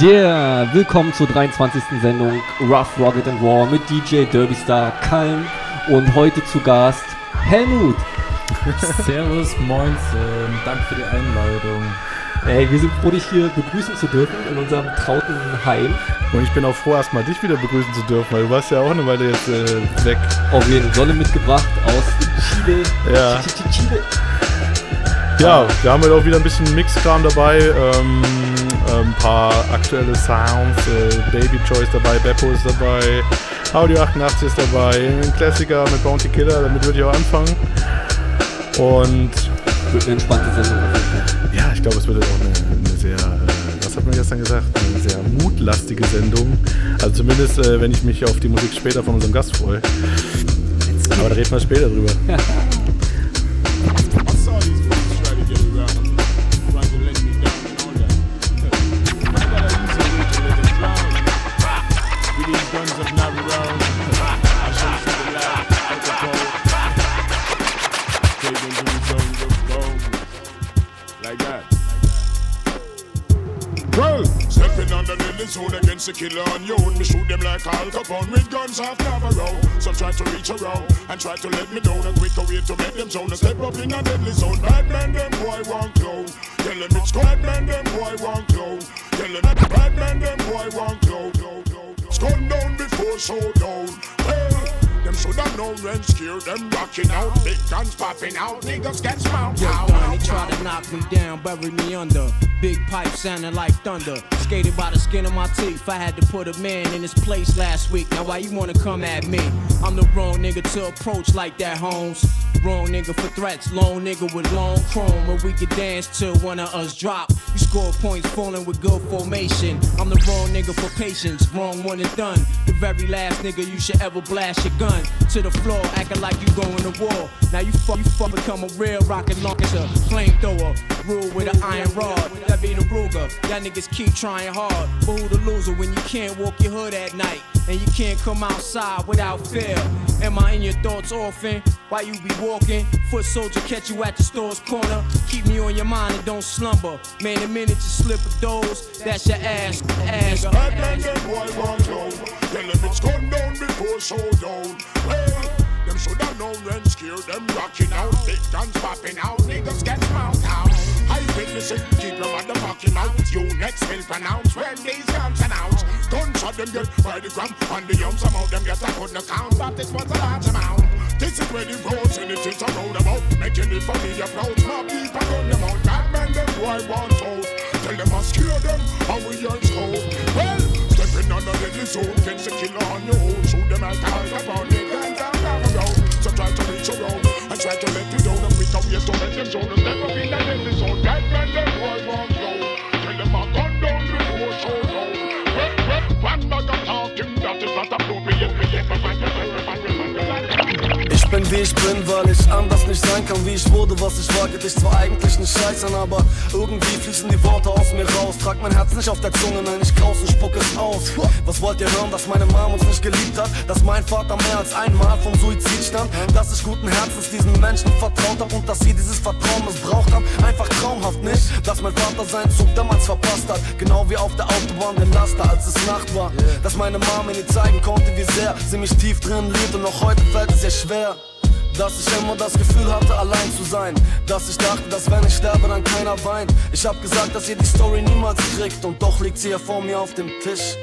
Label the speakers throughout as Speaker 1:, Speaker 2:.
Speaker 1: Yeah, willkommen zur 23. Sendung Rough Rocket and War mit DJ Derbystar Kalm und heute zu Gast Helmut.
Speaker 2: Servus, moin, danke für die Einladung.
Speaker 1: Ey, wir sind froh, dich hier begrüßen zu dürfen in unserem trauten Heim.
Speaker 3: Und ich bin auch froh, erstmal dich wieder begrüßen zu dürfen, weil du warst ja auch eine Weile jetzt äh, weg.
Speaker 1: Auf jeden Sonne mitgebracht aus Chile.
Speaker 3: Ja.
Speaker 1: Ch- Ch- Chile.
Speaker 3: Ja, wir haben heute auch wieder ein bisschen Mixkram dabei, ähm, ein paar aktuelle Sounds, äh, Baby Choice dabei, Beppo ist dabei, Audio 88 ist dabei, ein Klassiker mit Bounty Killer, damit würde ich auch anfangen. Und
Speaker 1: Wird eine entspannte Sendung
Speaker 3: ja, ich glaube, es wird auch eine, eine sehr, äh, was hat man gestern gesagt, eine sehr mutlastige Sendung. Also zumindest, äh, wenn ich mich auf die Musik später von unserem Gast freue. Aber da reden wir später drüber.
Speaker 4: the killer on your own. Me shoot them like Al Capone with guns half Navarro. Some try to reach around and try to let me down. A quicker way to make them zone. Step up in a deadly zone. Bad man, them boy want clown. Tell them it's bad man, them boy want clown. Tell them bad man, them boy want clown. Stun down before showdown. Well, them should have known when scared them rocking out. Big guns popping out. Niggas get smoked
Speaker 5: Yo,
Speaker 4: out.
Speaker 5: Donnie tried to knock me down, bury me under. Big pipe sounding like thunder. Skated by the skin of my teeth. I had to put a man in his place last week. Now why you wanna come at me? I'm the wrong nigga to approach like that, Holmes. Wrong nigga for threats, lone nigga with long chrome. Where we could dance till one of us drop. You score points falling with good formation. I'm the wrong nigga for patience, wrong one and done. The very last nigga you should ever blast your gun to the floor, acting like you going to war. Now you fuck, you fuck become a real rocket launcher, flamethrower, rule with an iron rod. That be the Ruger. Y'all niggas keep trying hard, but who the loser when you can't walk your hood at night and you can't come outside without fear? Am I in your thoughts often? Why you be walking? Foot soldier catch you at the store's corner. Keep me on your mind and don't slumber. Man, the minute you slip a dose, that's your ass, ass.
Speaker 4: Bad Tell them it's gone down before showdown. Well, them should have known when scared them rocking out. Big guns popping out, niggas get smoked out. I witness it, keep your motherfucking mouth. You next will pronounce when these guns announce. Gunshot them get by the gram and the some of them get I couldn't count, but this was a large amount. This is where the roads and it is a roundabout, making the familiar proud. Mob and gun them out. Bad man, them boy want out. Tell them I scare them, and we are scope. Well, soon get the killer on your own. Shoot them out, out upon the guns out of road. So try to reach around and try to let you down. And we come here to let them show us never feel that this is all
Speaker 6: that man wie ich bin, weil ich anders nicht sein kann, wie ich wurde. Was ich war, geht ich zwar eigentlich nicht scheißern, aber irgendwie fließen die Worte aus mir raus. Trag mein Herz nicht auf der Zunge, nein, ich kraus und spuck es aus. Was wollt ihr hören, dass meine Mom uns nicht geliebt hat? Dass mein Vater mehr als einmal vom Suizid stand? Dass ich guten Herzens diesen Menschen vertraut hab und dass sie dieses Vertrauen missbraucht haben? Einfach traumhaft nicht, dass mein Vater seinen Zug damals verpasst hat. Genau wie auf der Autobahn den Laster, als es Nacht war. Dass meine Mom mir nie zeigen konnte, wie sehr sie mich tief drin liebt und noch heute fällt es ihr schwer. Dass ich immer das Gefühl hatte, allein zu sein. Dass ich dachte, dass wenn ich sterbe, dann keiner weint. Ich hab gesagt, dass ihr die Story niemals kriegt. Und doch liegt sie hier vor mir auf dem Tisch.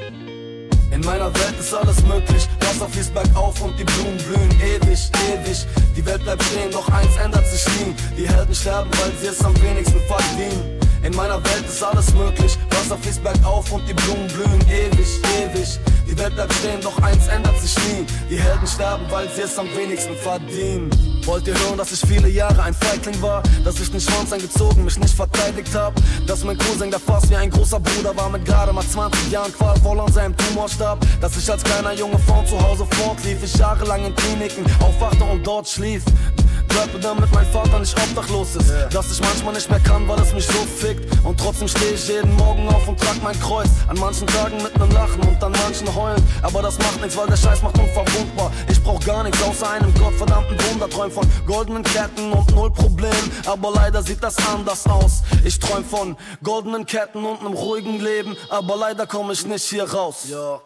Speaker 6: In meiner Welt ist alles möglich. Wasser fließt bergauf und die Blumen blühen ewig, ewig. Die Welt bleibt stehen, doch eins ändert sich nie. Die Helden sterben, weil sie es am wenigsten verdienen. In meiner Welt ist alles möglich. Wasser fließt bergauf und die Blumen blühen ewig, ewig. Die Welt bleibt stehen, doch eins ändert sich nie. Die Helden sterben, weil sie es am wenigsten verdienen. Wollt ihr hören, dass ich viele Jahre ein Feigling war? Dass ich den Schwanz eingezogen, mich nicht verteidigt hab? Dass mein Cousin, der fast wie ein großer Bruder war, mit gerade mal 20 Jahren qualvoll an seinem Tumor starb? Dass ich als kleiner Junge von zu Hause fortlief, ich jahrelang in Kliniken aufwachte und dort schlief. Rappe, damit mein Vater nicht obdachlos ist. Dass ich manchmal nicht mehr kann, weil es mich so fickt. Und trotzdem stehe ich jeden Morgen auf und trag mein Kreuz. An manchen Tagen mit nem Lachen und an manchen heulen. Aber das macht nichts, weil der Scheiß macht unverwundbar. Ich brauch gar nichts außer einem gottverdammten Wunder. Träum von goldenen Ketten und null Problem. Aber leider sieht das anders aus. Ich träum von goldenen Ketten und nem ruhigen Leben. Aber leider komme ich nicht hier raus. Ja.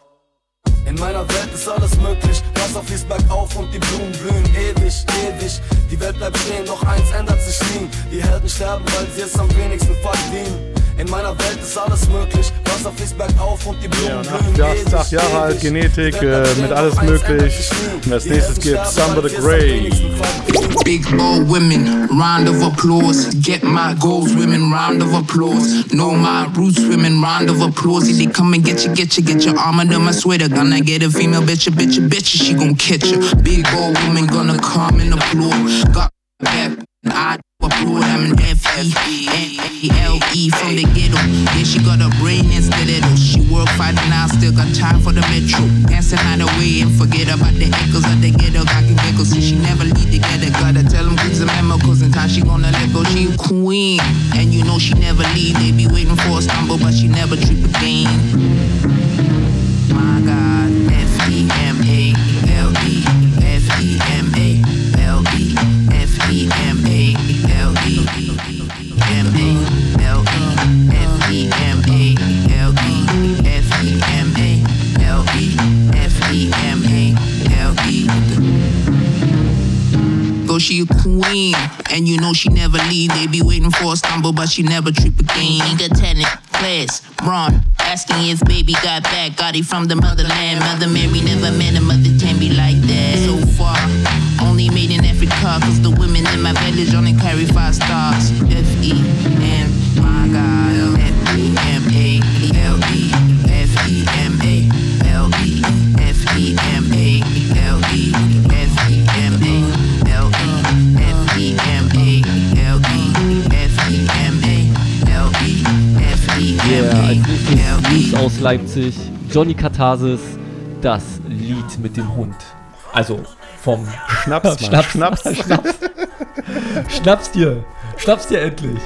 Speaker 6: In meiner Welt ist alles möglich. Wasser fließt bergauf und die Blumen blühen ewig, ewig. Die Welt bleibt stehen, doch eins ändert sich nie. Die Helden sterben, weil sie es am wenigsten verdienen. In meiner Welt ist alles möglich. Wasser fließt bergauf und die Blumen
Speaker 3: Ja,
Speaker 6: blühen
Speaker 3: acht,
Speaker 6: ewig,
Speaker 3: acht Jahre alt. Genetik,
Speaker 6: Die Welt bleibt
Speaker 3: äh, mit alles möglich. Und als nächstes
Speaker 6: Helden
Speaker 3: gibt's
Speaker 6: sterben,
Speaker 3: Samba the
Speaker 6: sie es am
Speaker 3: Grey.
Speaker 7: Big bold women, round of applause. Get my goals, women, round of applause. Know my roots, women, round of applause. If they come and get you, get you, get your arm under my sweater. Gonna get a female bitch, a bitch, a bitch, she gon' catch you. Big bold woman gonna come and applaud. Got back, and I applaud. I'm an F E N A L E from the ghetto. Yeah, she got a brain and stiletto. She work fighting now, still got time for the metro. Dancing out the way and forget about the echoes of the ghetto. Got get see she never leave the together. Gotta tell them kids the memo, cause in time she gonna let go. She a queen, and you know she never leave. They be waiting for a stumble, but she never trip again. My God, queen, and you know she never leave. They be waiting for a stumble, but she never trip again. Nigga tenant, class, Ron, asking if baby got back. Got it from the motherland. Mother Mary never met a mother can be like that. So far, only made in Africa, cause the women in my village only carry five stars. F E
Speaker 8: News aus Leipzig. Johnny Katharsis, das Lied mit dem Hund. Also vom
Speaker 3: Schnaps,
Speaker 8: Schnaps,
Speaker 3: Schnaps.
Speaker 8: Schnaps. Schnaps dir. Schnaps dir endlich.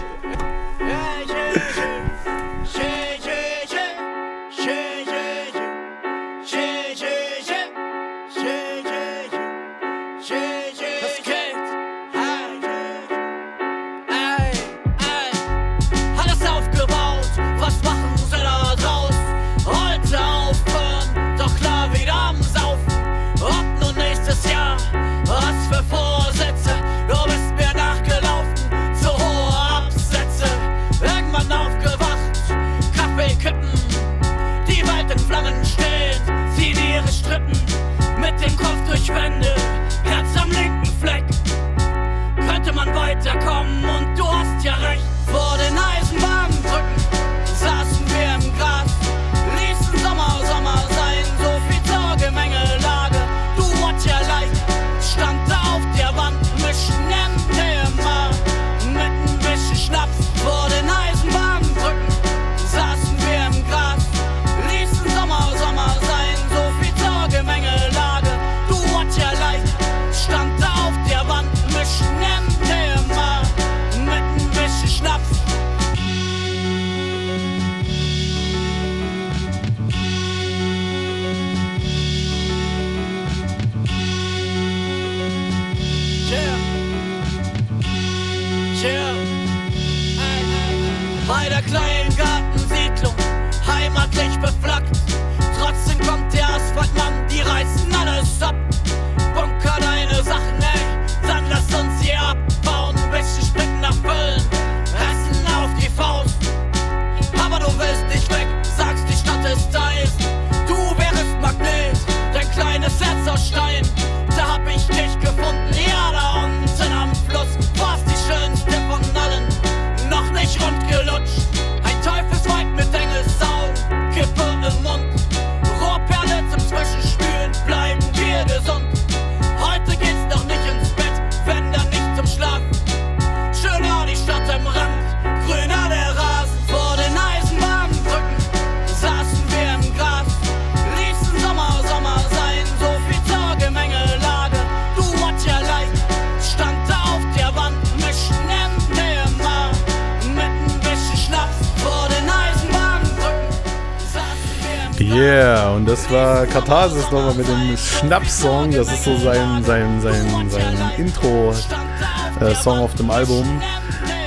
Speaker 3: Katharsis nochmal mit dem Schnaps-Song. Das ist so sein, sein, sein, sein Intro-Song auf dem Album.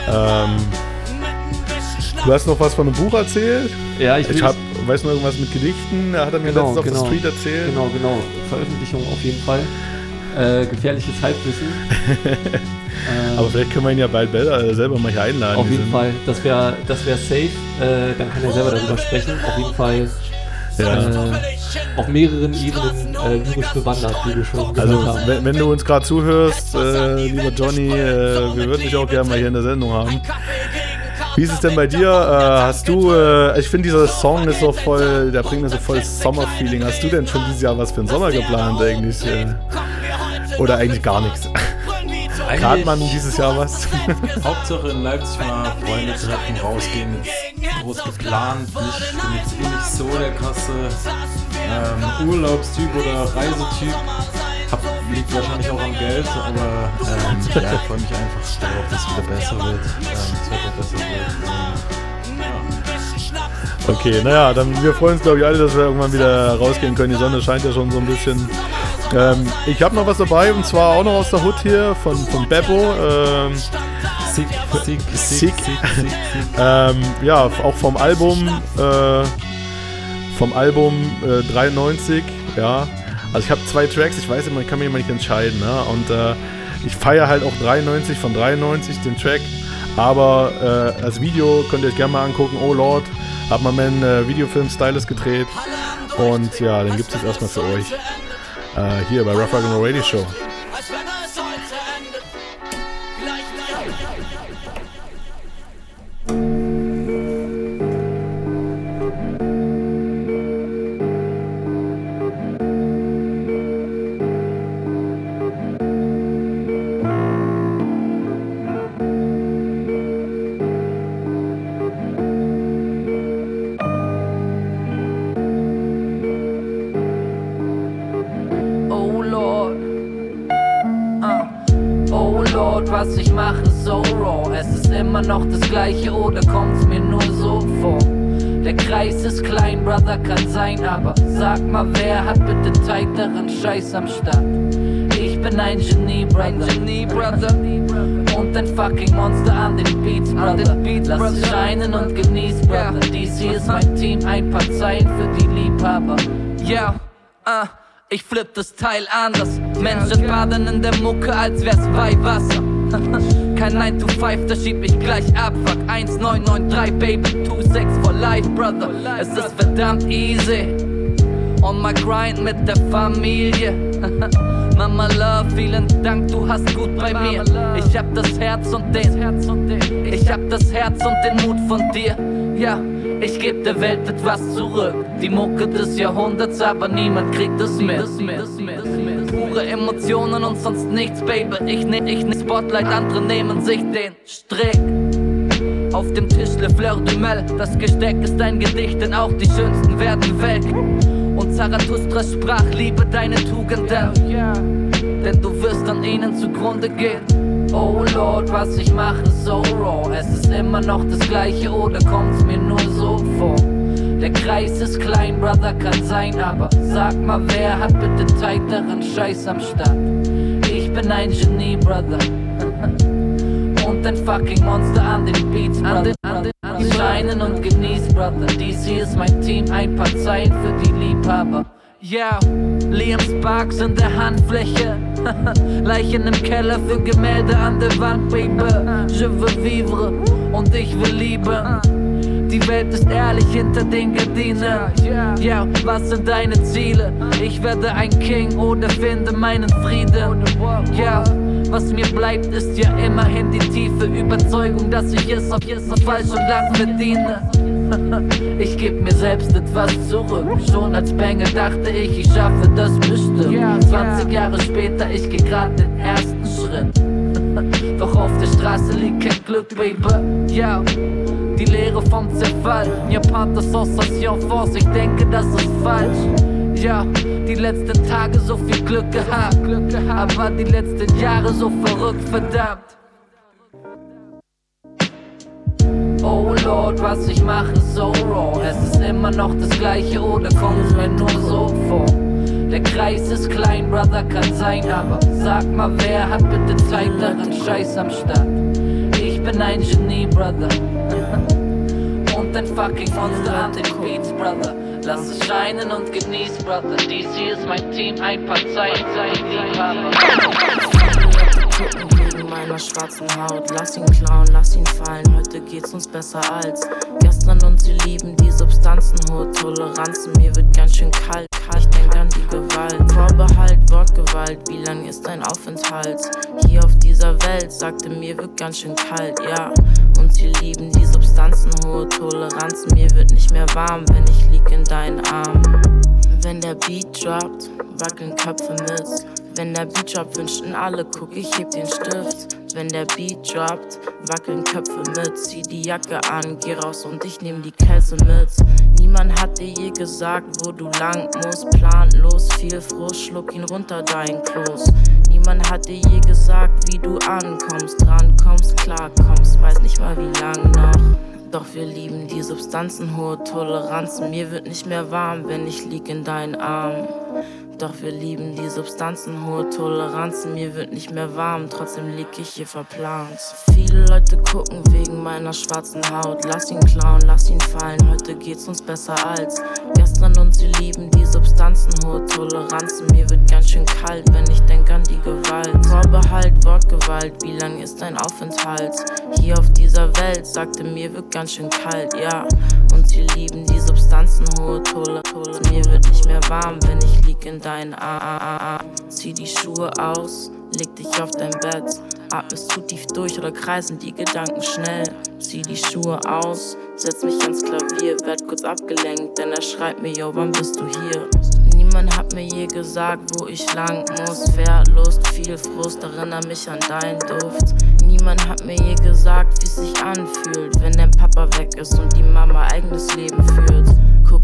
Speaker 3: Ähm, du hast noch was von einem Buch erzählt?
Speaker 1: Ja, ich,
Speaker 3: Ich hab, weiß noch irgendwas mit Gedichten, da hat er mir
Speaker 1: Genau,
Speaker 3: letztens auf
Speaker 1: genau.
Speaker 3: der Street erzählt.
Speaker 1: Genau, genau. Veröffentlichung auf jeden Fall. Äh, gefährliches Halbwissen. Ähm,
Speaker 3: Aber vielleicht können wir ihn ja bald äh, selber mal hier einladen.
Speaker 1: Auf jeden
Speaker 3: sind-
Speaker 1: Fall, das wäre das wär safe. Äh, dann kann er selber darüber sprechen. Auf jeden Fall
Speaker 3: Ja.
Speaker 1: äh, auf mehreren Ebenen äh, lyrisch bewandert, wie wir schon
Speaker 3: Also,
Speaker 1: gesagt haben.
Speaker 3: wenn, wenn du uns gerade zuhörst, äh, lieber Johnny, äh, wir würden dich auch gerne mal hier in der Sendung haben. Wie ist es denn bei dir? Äh, hast du, äh, ich finde dieser Song ist so voll, der bringt mir so voll Sommerfeeling. Hast du denn schon dieses Jahr was für den Sommer geplant eigentlich? Äh, oder eigentlich gar nichts? Hat man dieses Jahr was?
Speaker 2: Hauptsache in Leipzig mal Freunde treffen, rausgehen, groß geplant. Nicht, nicht so der krasse ähm, Urlaubstyp oder Reisetyp. Hab, liegt wahrscheinlich auch am Geld, aber ähm, ja, ich freue mich einfach darauf, dass es wieder besser wird. Ähm, das Wetter besser wird.
Speaker 3: Okay, naja, dann wir freuen uns glaube ich alle, dass wir irgendwann wieder rausgehen können. Die Sonne scheint ja schon so ein bisschen. Ähm, ich habe noch was dabei und zwar auch noch aus der Hut hier von, von Beppo. Ähm,
Speaker 2: Sick, sick,
Speaker 3: Sick.
Speaker 2: sick, sick, sick, sick.
Speaker 3: ähm, ja, auch vom Album, äh, vom Album äh, 93, ja. Also ich habe zwei Tracks, ich weiß immer, ich kann mich immer nicht entscheiden, ne? Und äh, ich feiere halt auch 93 von 93 den Track, aber äh, das Video könnt ihr euch gerne mal angucken. Oh Lord, hat man einen äh, Videofilm Stylus gedreht und ja, den gibt es jetzt erstmal für euch äh, hier bei Rough Rock Radio Show.
Speaker 9: Mache, ist so raw. Es ist immer noch das gleiche oder kommt's mir nur so vor? Der Kreis ist klein, Brother, kann sein, aber sag mal, wer hat bitte tighteren Scheiß am Start? Ich bin ein Genie, Brother. Genie, Brother. Und ein fucking Monster an den Beats, Brother. Lass es scheinen und genieß, Brother. Dies hier ist mein Team, ein paar Zeilen für die Liebhaber. Ja, ah. Ich flipp das Teil anders. Menschen baden in der Mucke, als wär's Weihwasser. Kein 9 to 5, da schieb ich gleich ab. Fuck 1993, Baby, 26 for life, Brother. Es ist verdammt easy. On my grind mit der Familie. Mama Love, vielen Dank, du hast gut bei mir. Ich hab das Herz und den, ich hab das Herz und den Mut von dir. Ja, ich geb der Welt etwas zurück. Die Mucke des Jahrhunderts, aber niemand kriegt es mit. Pure Emotionen und sonst nichts, Baby. Ich nehm, ich nehm Spotlight, andere nehmen sich den Strick. Auf dem Tisch Le Fleur du Mel. Das Gesteck ist ein Gedicht, denn auch die schönsten werden weg. Und Zarathustra sprach, liebe deine Tugenden. Denn du wirst an ihnen zugrunde gehen. Oh Lord, was ich mache, so raw. Es ist immer noch das gleiche oder kommt's mir nur so vor? Der Kreis ist klein, Brother, kann sein, aber sag mal, wer hat bitte tighteren Scheiß am Start? Ich bin ein Genie, Brother. Und ein fucking Monster an den Beats, Brother. Die scheinen und genieß, Brother. Dies hier ist mein Team, ein paar Zeilen für die Liebhaber. Ja, Liam Sparks in der Handfläche. Leichen im Keller für Gemälde an der Wand, Baby. Je veux vivre und ich will lieben. Die Welt ist ehrlich hinter den Gardinen. Ja, was sind deine Ziele? Ich werde ein King oder finde meinen Frieden. Ja, was mir bleibt, ist ja immerhin die tiefe Überzeugung, dass ich es auf jeden falsch und lang verdiene. Ich geb mir selbst etwas zurück. Schon als Banger dachte ich, ich schaffe das bestimmt. 20 Jahre später, ich geh grad den ersten Schritt. Doch auf der Straße liegt kein Glück, Baby. Ja, die Lehre vom Zerfall. Mir part Association Force, ich denke, das ist falsch. Ja, die letzten Tage so viel Glück gehabt. Aber die letzten Jahre so verrückt, verdammt. Oh Lord, was ich mache ist so raw. Es ist immer noch das gleiche oder kommt's mir nur so vor? Der Kreis ist klein, Brother, kann sein, aber sag mal, wer hat bitte Zeit daran Scheiß am Start? Ich bin ein Genie, Brother. Und ein fucking Monster an den Beats, Brother. Lass es scheinen und genieß, Brother. Dies hier ist mein Team, ein paar Zeit, Zeit, Liebhaber.
Speaker 10: gucken wegen meiner schwarzen Haut. Lass ihn klauen, lass ihn fallen. Heute geht's uns besser als gestern und sie lieben die Substanzen. Hohe Toleranzen, mir wird ganz schön kalt. kalt. Ich denk an die Gewalt. Vorbehalt, Wortgewalt. Wie lang ist dein Aufenthalt? Hier auf dieser Welt sagte mir wird ganz schön kalt, ja. Und sie lieben die Substanzen. Hohe Toleranzen, mir wird nicht mehr warm, wenn ich lieg in deinen Armen. Wenn der Beat droppt, wackeln Köpfe mit. Wenn der Beat droppt, wünschten alle, guck, ich heb den Stift. Wenn der Beat droppt, wackeln Köpfe mit. Zieh die Jacke an, geh raus und ich nehm die Käse mit. Niemand hat dir je gesagt, wo du lang musst. Planlos, viel Frust, schluck ihn runter, dein Kloß. Niemand hat dir je gesagt, wie du ankommst. Drankommst, klarkommst, weiß nicht mal wie lang noch. Doch wir lieben die Substanzen, hohe Toleranzen. Mir wird nicht mehr warm, wenn ich lieg in deinen Armen. Doch wir lieben die Substanzen, hohe Toleranzen. Mir wird nicht mehr warm, trotzdem lieg ich hier verplant. Viele Leute gucken wegen meiner schwarzen Haut. Lass ihn klauen, lass ihn fallen. Heute geht's uns besser als gestern und sie lieben die Substanzen, hohe Toleranzen. Mir wird ganz schön kalt, wenn ich denk an die Gewalt. Vorbehalt, Wortgewalt. Wie lang ist dein Aufenthalt? Hier auf dieser Welt sagte mir wird ganz schön kalt, ja. Und sie lieben die Substanzen, hohe Tole, Tole. Mir wird nicht mehr warm, wenn ich lieg in deinen Armen. Zieh die Schuhe aus, leg dich auf dein Bett. Atmest zu tief durch oder kreisen die Gedanken schnell. Zieh die Schuhe aus, setz mich ans Klavier, werd kurz abgelenkt, denn er schreibt mir, yo, wann bist du hier? Niemand hat mir je gesagt, wo ich lang muss. Verlust, viel Frust, erinnere mich an deinen Duft. Niemand hat mir je gesagt, wie es sich anfühlt, wenn dein Papa weg ist und die Mama eigenes Leben führt.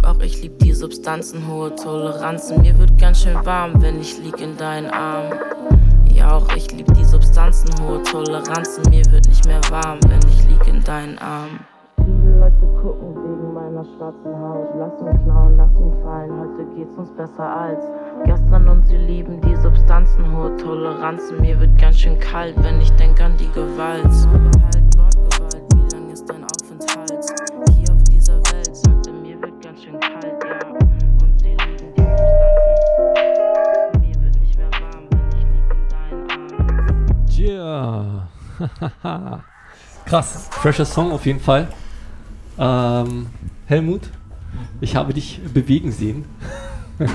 Speaker 10: Auch ich lieb die Substanzen, hohe Toleranzen. Mir wird ganz schön warm, wenn ich lieg in deinen Armen. Ja, auch ich lieb die Substanzen, hohe Toleranzen. Mir wird nicht mehr warm, wenn ich lieg in deinen Armen. Viele Leute gucken wegen meiner schwarzen Haut. Lass ihn klauen, lass ihn fallen. Heute geht's uns besser als gestern und sie lieben die Substanzen, hohe Toleranzen. Mir wird ganz schön kalt, wenn ich denk an die Gewalt. Vorbehalt, Wortgewalt. Wie lang ist dein Aufenthalt?
Speaker 1: Yeah. Krass, fresher Song auf jeden Fall. Ähm, Helmut, ich habe dich bewegen sehen.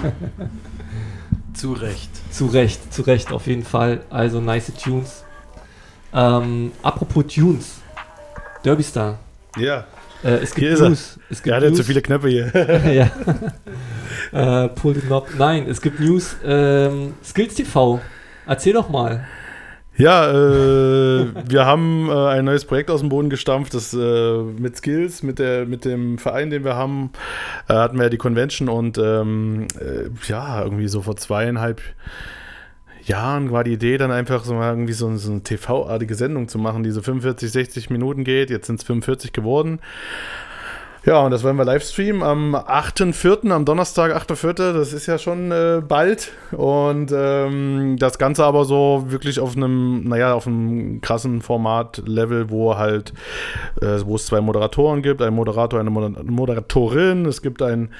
Speaker 2: Zu Recht.
Speaker 1: Zu Recht, zu Recht, auf jeden Fall. Also nice Tunes. Ähm, apropos Tunes, Derby Star.
Speaker 3: Ja.
Speaker 1: Äh, es gibt
Speaker 3: Hier ist er.
Speaker 1: News. Es gibt
Speaker 3: Der hat ja
Speaker 1: News.
Speaker 3: zu viele Knöpfe hier.
Speaker 1: ja. äh, pull the knob. Nein, es gibt News. Ähm, Skills TV. Erzähl doch mal.
Speaker 3: Ja, äh, wir haben äh, ein neues Projekt aus dem Boden gestampft, das äh, mit Skills, mit, der, mit dem Verein, den wir haben, äh, hatten wir ja die Convention und ähm, äh, ja, irgendwie so vor zweieinhalb Jahren war die Idee dann einfach so mal irgendwie so, so eine TV-artige Sendung zu machen, die so 45, 60 Minuten geht. Jetzt sind es 45 geworden. Ja, und das werden wir live streamen am 8.4., am Donnerstag, 8.4., das ist ja schon äh, bald. Und ähm, das Ganze aber so wirklich auf einem, naja, auf einem krassen Format-Level, wo halt, äh, wo es zwei Moderatoren gibt, ein Moderator, eine Moder Moderatorin, es gibt ein,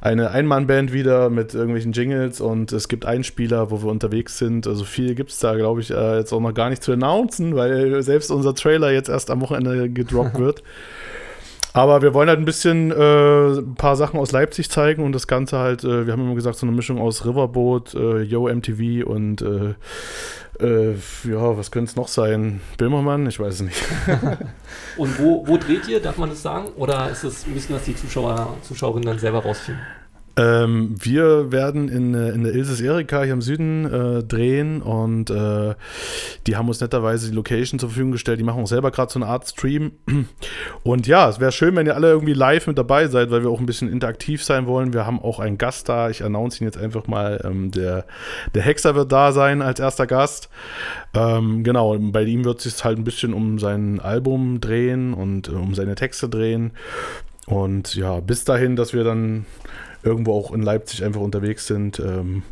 Speaker 3: eine Einmannband wieder mit irgendwelchen Jingles und es gibt Einspieler, wo wir unterwegs sind. Also viel gibt es da, glaube ich, äh, jetzt auch noch gar nicht zu announcen, weil selbst unser Trailer jetzt erst am Wochenende gedroppt wird. Aber wir wollen halt ein bisschen äh, ein paar Sachen aus Leipzig zeigen und das Ganze halt, äh, wir haben immer gesagt, so eine Mischung aus Riverboat, äh, Yo MTV und äh, äh, ja, was könnte es noch sein? Böhmermann? Ich weiß es nicht.
Speaker 1: Und wo, wo dreht ihr? Darf man das sagen? Oder ist es, müssen das die Zuschauer, Zuschauerinnen dann selber rausfinden?
Speaker 3: Ähm, wir werden in, äh, in der Ilses Erika hier im Süden äh, drehen und äh, die haben uns netterweise die Location zur Verfügung gestellt. Die machen auch selber gerade so eine Art Stream. Und ja, es wäre schön, wenn ihr alle irgendwie live mit dabei seid, weil wir auch ein bisschen interaktiv sein wollen. Wir haben auch einen Gast da. Ich announce ihn jetzt einfach mal. Ähm, der, der Hexer wird da sein als erster Gast. Ähm, genau, bei ihm wird es sich halt ein bisschen um sein Album drehen und äh, um seine Texte drehen. Und ja, bis dahin, dass wir dann irgendwo auch in Leipzig einfach unterwegs sind ähm,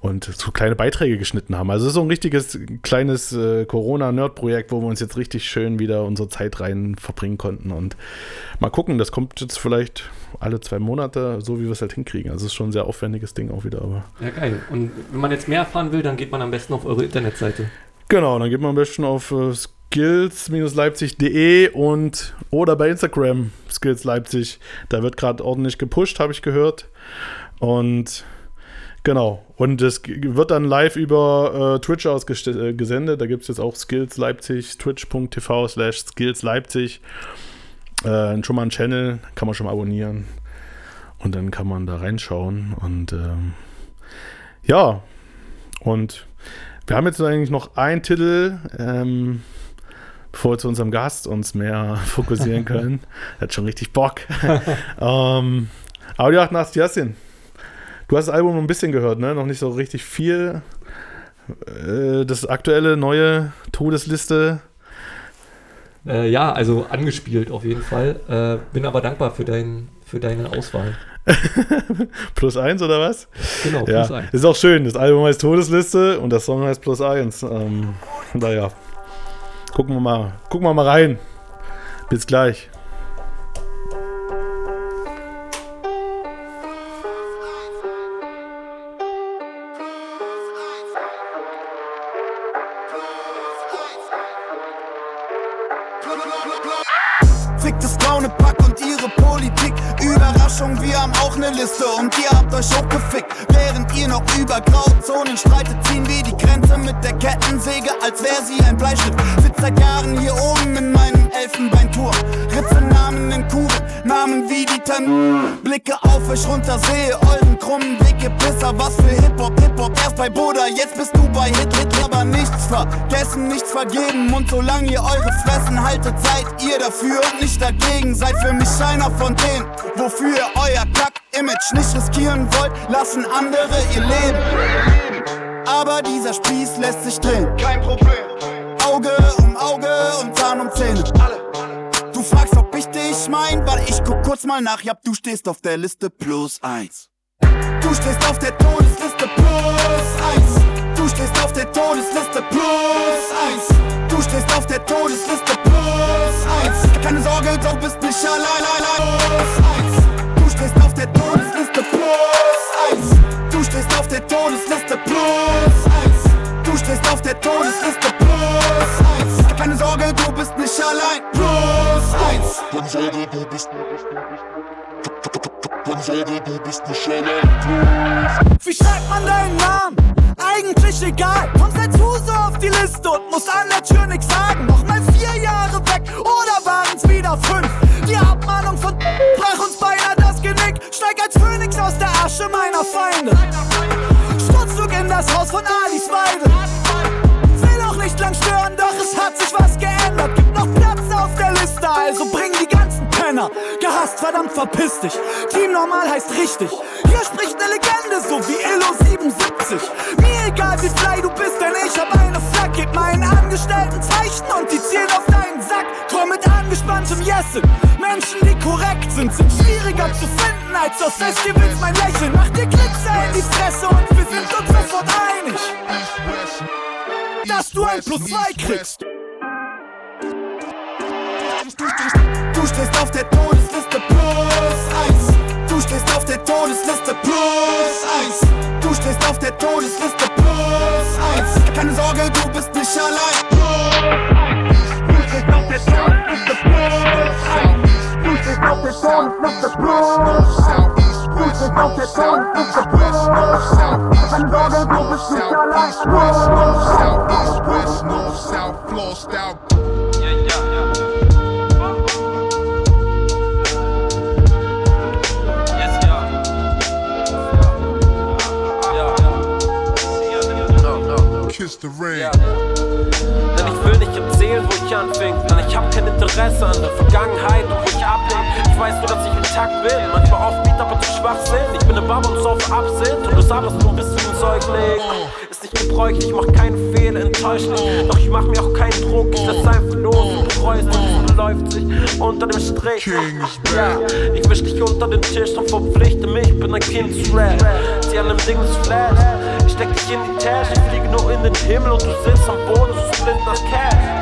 Speaker 3: und so kleine Beiträge geschnitten haben. Also es ist so ein richtiges kleines äh, Corona-Nerd-Projekt, wo wir uns jetzt richtig schön wieder unsere Zeit rein verbringen konnten. Und mal gucken, das kommt jetzt vielleicht alle zwei Monate, so wie wir es halt hinkriegen. Also es ist schon ein sehr aufwendiges Ding auch wieder. Aber
Speaker 1: Ja, geil. Und wenn man jetzt mehr erfahren will, dann geht man am besten auf eure Internetseite.
Speaker 3: Genau, dann geht man am besten auf äh, skills-leipzig.de und oder bei Instagram Skills Leipzig. Da wird gerade ordentlich gepusht, habe ich gehört. Und genau. Und es wird dann live über äh, Twitch ausgesendet. Äh, da gibt es jetzt auch Skills Leipzig, twitch.tv slash Skills Leipzig. Äh, schon mal einen Channel, kann man schon mal abonnieren. Und dann kann man da reinschauen. Und ähm, ja, und wir haben jetzt eigentlich noch einen Titel, ähm, wir zu unserem Gast uns mehr fokussieren können. Er hat schon richtig Bock. ähm, Audio 88 Yassin. Du hast das Album noch ein bisschen gehört, ne? Noch nicht so richtig viel. Äh, das aktuelle neue Todesliste.
Speaker 1: Äh, ja, also angespielt auf jeden Fall. Äh, bin aber dankbar für, dein, für deine Auswahl.
Speaker 3: plus eins oder was?
Speaker 1: Genau,
Speaker 3: ja.
Speaker 1: plus eins.
Speaker 3: Ist auch schön. Das Album heißt Todesliste und der Song heißt plus eins. Ähm, naja. Gucken wir mal. Gucken wir mal rein. Bis gleich.
Speaker 11: Fickt das braune Pack und ihre Politik. Überraschung, wir haben auch ne Liste und ihr habt euch auch gefickt. Während ihr noch über Grauzonen streitet, ziehen wir die Grenze mit der Kettensäge, als wär sie ein Bleistift. Seit Jahren hier oben in meinem Elfenbeinturm. Ritze Namen in Kuren, Namen wie die Ten. Blicke auf euch runter, sehe euren krummen Weg, ihr Pisser. Was für Hip-Hop, Hip-Hop, erst bei Buddha, jetzt bist du bei Hit, Hit, aber nichts vergessen, nichts vergeben. Und solange ihr eure Fressen haltet, seid ihr dafür und nicht dagegen. Seid für mich einer von denen, wofür ihr euer Kack-Image nicht riskieren wollt, lassen andere ihr Leben. Aber dieser Spieß lässt sich drehen. Kein Problem. Auge um Auge und Zahn um Zähne. Du fragst, ob ich dich mein, warte, ich guck kurz mal nach. Ja, du stehst auf der Liste plus eins. Du stehst auf der Todesliste plus eins. Du stehst auf der Todesliste plus eins. Du stehst auf der Todesliste plus eins. Keine Sorge, du bist nicht allein, allein. Plus eins. Du stehst auf der Todesliste plus eins. Du stehst auf der Todesliste plus stehst auf der Todesliste plus eins. Keine Sorge, du bist nicht allein. Plus eins.
Speaker 4: Keine Sorge, du bist Keine Sorge, du bist nicht allein.
Speaker 11: Wie schreibt man deinen Namen? Eigentlich egal. Kommst als Huse auf die Liste und musst an der Tür nix sagen. Noch mal vier Jahre weg oder waren's wieder fünf? Die Abmahnung von brach uns beinahe das Genick. Steig als Phönix aus der Asche meiner Feinde. In das Haus von Alice Weide. Will auch nicht lang stören, doch es hat sich was geändert. Gibt noch Platz auf der Liste, also bring die ganzen Penner. Gehasst, verdammt, verpiss dich. Team normal heißt richtig. Hier spricht eine Legende, so wie Illo 77. Mir egal, wie fly du bist, denn ich hab eine Flak. Gib meinen Angestellten Zeichen und die zielen auf deinen Sack. Komm mit angespanntem Jessen. Menschen, die korrekt sind, sind schwieriger zu finden als auf Festivals mein Lächeln. Mach dir Glitzer in die Fresse und wir sind uns sofort einig. Dass du ein Plus 2 kriegst. Du stehst auf der Todesliste plus eins. Du stehst auf der Todesliste plus eins. Du stehst auf der Todesliste plus eins. Keine Sorge, du bist nicht allein.
Speaker 12: Interesse an der Vergangenheit und wo ich ablehne. Ich weiß nur, dass ich intakt bin. Manchmal offbeat, aber zu schwach sind. Ich bin eine Baba und so auf Absinth. Und du sabberst nur bist wie ein Säugling. Ist nicht gebräuchlich, ich mach keinen Fehler, enttäuscht nicht. Doch ich mach mir auch keinen Druck. Ich lass einfach los und bereust. Es beläuft sich unter dem Strich. Ja, ich wisch dich unter den Tisch und verpflichte mich. Bin ein Kind zu Rap. Sie an dem Ding ist Flash. Ich steck dich in die Tasche, ich fliege nur in den Himmel und du sitzt am Boden, so blind nach Cash.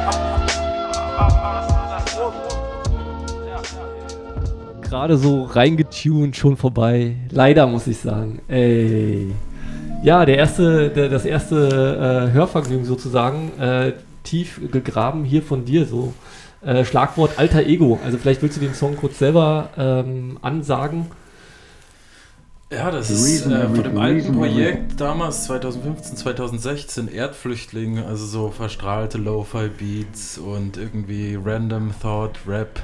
Speaker 1: Gerade so reingetuned, schon vorbei. Leider muss ich sagen. Ey. Ja, der erste, der, das erste äh, Hörvergnügen sozusagen, äh, tief gegraben hier von dir so. Äh, Schlagwort alter Ego. Also vielleicht willst du den Song kurz selber ähm, ansagen.
Speaker 2: Ja, das ist äh, von dem alten Projekt damals, 2015, 2016, Erdflüchtling, also so verstrahlte Lo-Fi-Beats und irgendwie Random Thought Rap.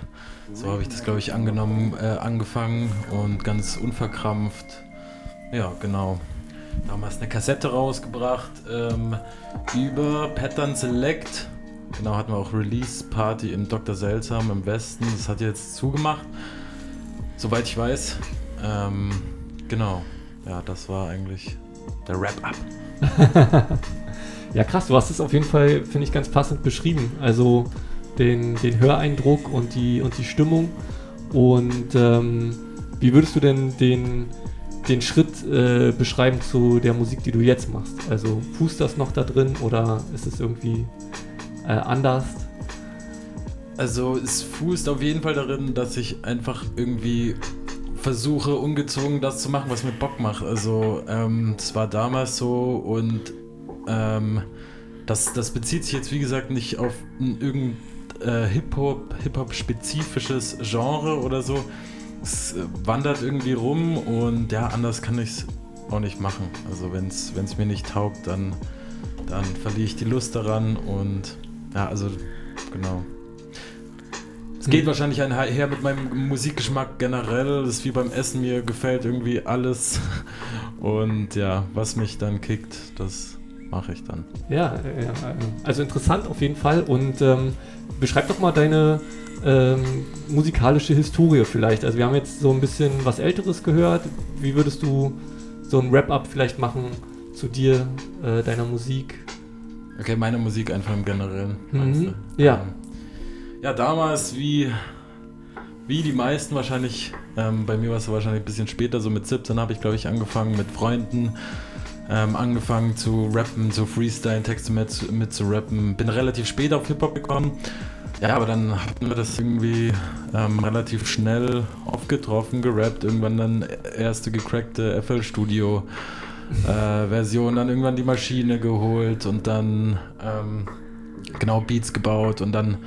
Speaker 2: So habe ich das, glaube ich, angenommen, äh, angefangen und ganz unverkrampft. Ja, genau. Damals eine Kassette rausgebracht ähm, über Pattern Select. Genau, hatten wir auch Release Party im Dr. Seltsam im Westen. Das hat jetzt zugemacht, soweit ich weiß. Ähm, genau. Ja, das war eigentlich der Wrap-Up.
Speaker 1: ja, krass, du hast es auf jeden Fall, finde ich, ganz passend beschrieben. Also den, den Höreindruck und die, und die Stimmung. Und ähm, wie würdest du denn den, den Schritt äh, beschreiben zu der Musik, die du jetzt machst? Also fußt das noch da drin oder ist es irgendwie äh, anders?
Speaker 2: Also es fußt auf jeden Fall darin, dass ich einfach irgendwie versuche, ungezwungen das zu machen, was mir Bock macht. Also ähm, war damals so und ähm, das, das bezieht sich jetzt wie gesagt nicht auf ein irgendein äh, Hip-Hop, Hip-Hop-spezifisches Genre oder so. Es äh, wandert irgendwie rum und ja, anders kann ich es auch nicht machen. Also wenn es mir nicht taugt, dann, dann verliere ich die Lust daran und ja, also genau. Es geht
Speaker 1: Hm.
Speaker 2: wahrscheinlich einher mit meinem Musikgeschmack generell. Das ist wie beim Essen, mir gefällt irgendwie alles. Und ja, was mich dann kickt, das mache ich dann.
Speaker 1: Ja, also interessant auf jeden Fall. Und ähm, beschreib doch mal deine ähm, musikalische Historie vielleicht. Also wir haben jetzt so ein bisschen was Älteres gehört. Wie würdest du so ein Wrap-up vielleicht machen zu dir, äh, deiner Musik?
Speaker 2: Okay, meine Musik einfach im Generellen.
Speaker 1: Mhm. Ja.
Speaker 2: Ähm, ja, damals wie, wie die meisten wahrscheinlich, ähm, bei mir war es wahrscheinlich ein bisschen später, so mit 17 habe ich glaube ich angefangen mit Freunden, ähm, angefangen zu rappen, zu freestylen, Texte mit, mit zu rappen. Bin relativ spät auf Hip-Hop gekommen. Ja, aber dann hatten wir das irgendwie ähm, relativ schnell aufgetroffen, gerappt, irgendwann dann erste gecrackte FL Studio äh, Version, dann irgendwann die Maschine geholt und dann ähm, genau Beats gebaut und dann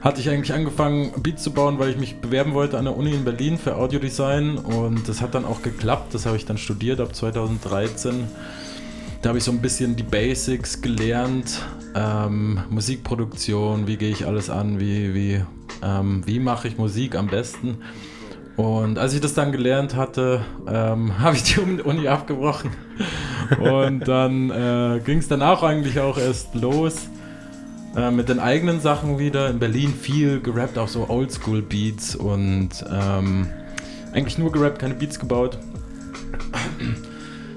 Speaker 2: hatte ich eigentlich angefangen, Beats zu bauen, weil ich mich bewerben wollte an der Uni in Berlin für Audiodesign und das hat dann auch geklappt. Das habe ich dann studiert ab 2013. Da habe ich so ein bisschen die Basics gelernt, ähm, Musikproduktion, wie gehe ich alles an, wie, wie, ähm, wie mache ich Musik am besten. Und als ich das dann gelernt hatte, ähm, habe ich die Uni abgebrochen. Und dann äh, ging es danach eigentlich auch erst los äh, mit den eigenen Sachen wieder. In Berlin viel gerappt, auch so Oldschool-Beats und ähm, eigentlich nur gerappt, keine Beats gebaut.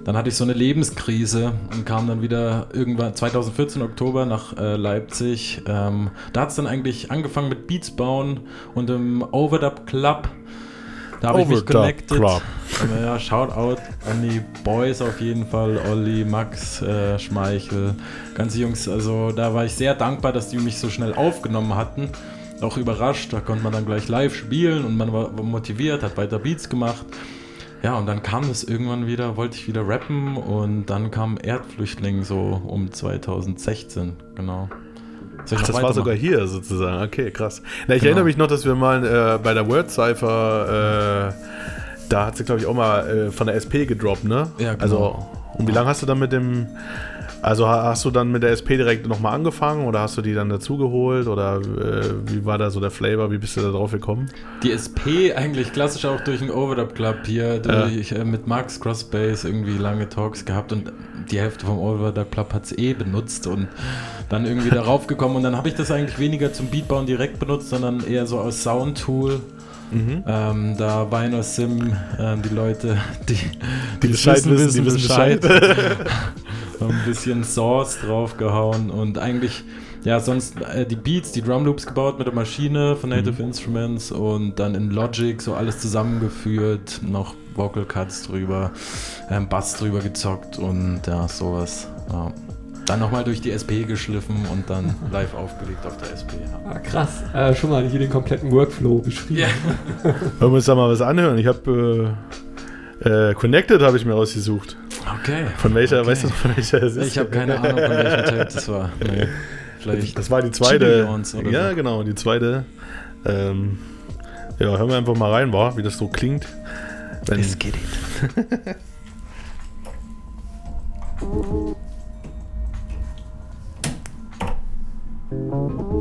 Speaker 2: Dann hatte ich so eine Lebenskrise und kam dann wieder irgendwann 2014 Oktober nach äh, Leipzig. Ähm, da hat es dann eigentlich angefangen mit Beats bauen und im Overdub Club. Da habe ich mich connected.
Speaker 3: Club.
Speaker 2: Ähm, ja, Shoutout an die Boys auf jeden Fall. Olli, Max, äh, Schmeichel, ganze Jungs. Also da war ich sehr dankbar, dass die mich so schnell aufgenommen hatten. Auch überrascht, da konnte man dann gleich live spielen und man war war motiviert, hat weiter Beats gemacht. Ja, und dann kam das irgendwann wieder, wollte ich wieder rappen und dann kam Erdflüchtling so um 2016, genau.
Speaker 3: Ach, das war sogar hier sozusagen. Okay, krass. Na, ich
Speaker 2: Genau.
Speaker 3: erinnere mich noch, dass wir mal äh, bei der Word Cypher, äh, da hat sie, glaube ich, auch mal äh, von der SP gedroppt, ne?
Speaker 2: Ja, genau.
Speaker 3: Also, und wie lange hast du dann mit dem Also ha- hast du dann mit der SP direkt nochmal angefangen oder hast du die dann dazugeholt oder äh, wie war da so der Flavor? Wie bist du da drauf gekommen?
Speaker 2: Die SP eigentlich klassisch auch durch den Overdub Club hier, durch, äh, mit Max Crossbase irgendwie lange Talks gehabt und die Hälfte vom Overdub Club hat es eh benutzt und dann irgendwie darauf gekommen und dann habe ich das eigentlich weniger zum Beatbauen direkt benutzt, sondern eher so als Soundtool.
Speaker 3: Mhm.
Speaker 2: Ähm, da Weiner Sim, ähm, die Leute, die,
Speaker 3: Die Bescheid wissen, die wissen Bescheid.
Speaker 2: so ein bisschen Source draufgehauen und eigentlich, ja, sonst äh, die Beats, die Drum Loops gebaut mit der Maschine von Native Instruments und dann in Logic so alles zusammengeführt, noch Vocal Cuts drüber, ähm, Bass drüber gezockt und ja, sowas. Ja. Dann nochmal durch die SP geschliffen und dann live aufgelegt auf der SP. Ja.
Speaker 1: Ah, krass. Äh, schon mal hier den kompletten Workflow beschrieben.
Speaker 2: Ja.
Speaker 3: Wollen wir uns da mal was anhören? Ich habe äh, äh, Connected habe ich mir ausgesucht.
Speaker 2: Okay.
Speaker 3: Von welcher,
Speaker 2: Okay.
Speaker 3: weißt du noch, von welcher es ist?
Speaker 2: Ich habe keine Ahnung, von welchem Tape das war. Nee. Vielleicht
Speaker 3: Das war die zweite. Ja,
Speaker 2: so.
Speaker 3: genau, die zweite. Ähm, ja, hören wir einfach mal rein, war, wie das so klingt. Wenn,
Speaker 2: Let's get it.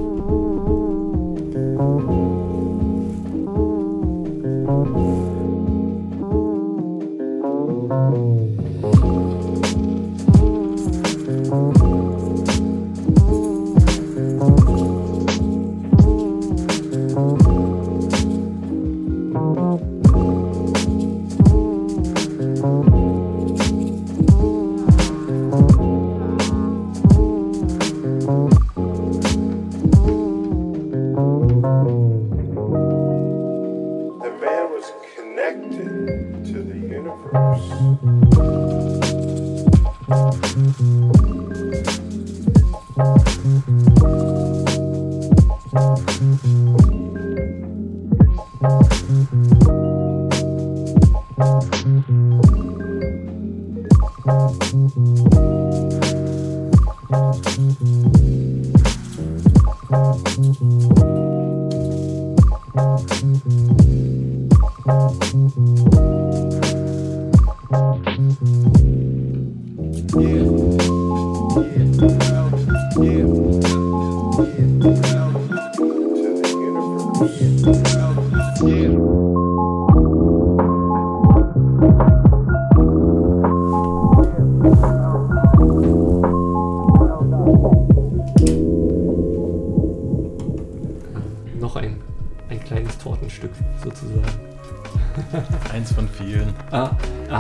Speaker 2: Thank
Speaker 1: you.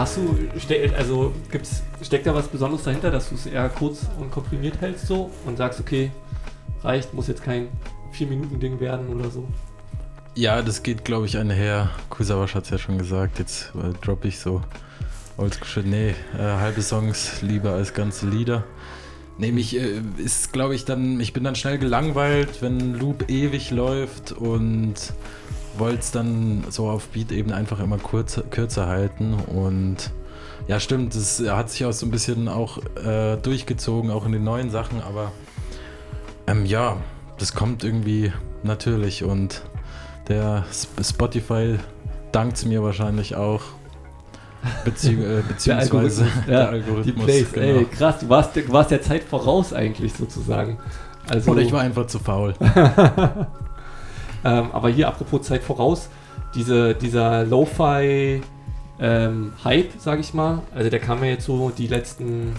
Speaker 1: Hast du, also gibt's, steckt da was Besonderes dahinter, dass du es eher kurz und komprimiert hältst so und sagst, okay, reicht, muss jetzt kein 4-Minuten-Ding werden oder so?
Speaker 2: Ja, das geht, glaube ich, einher. Kusawasch hat es ja schon gesagt. Jetzt äh, droppe ich so oldschool. Nee, äh, halbe Songs lieber als ganze Lieder. Nämlich äh, ist, glaube ich, dann, ich bin dann schnell gelangweilt, wenn Loop ewig läuft und wollte es dann so auf Beat-Ebene einfach immer kurz, kürzer halten. Und ja, stimmt, das hat sich auch so ein bisschen auch äh, durchgezogen, auch in den neuen Sachen, aber ähm, ja, das kommt irgendwie natürlich und der Sp- Spotify dankt mir wahrscheinlich auch. Bezieh äh, beziehungsweise
Speaker 1: der Algorithmus, ja, die Plays,
Speaker 2: genau.
Speaker 1: ey, krass, du warst, du warst der Zeit voraus eigentlich sozusagen. Also,
Speaker 2: Oder ich war einfach zu faul.
Speaker 1: ähm, aber hier, apropos Zeit voraus, diese, dieser Lo-Fi ähm, Hype, sag ich mal, also der kam ja jetzt so die letzten,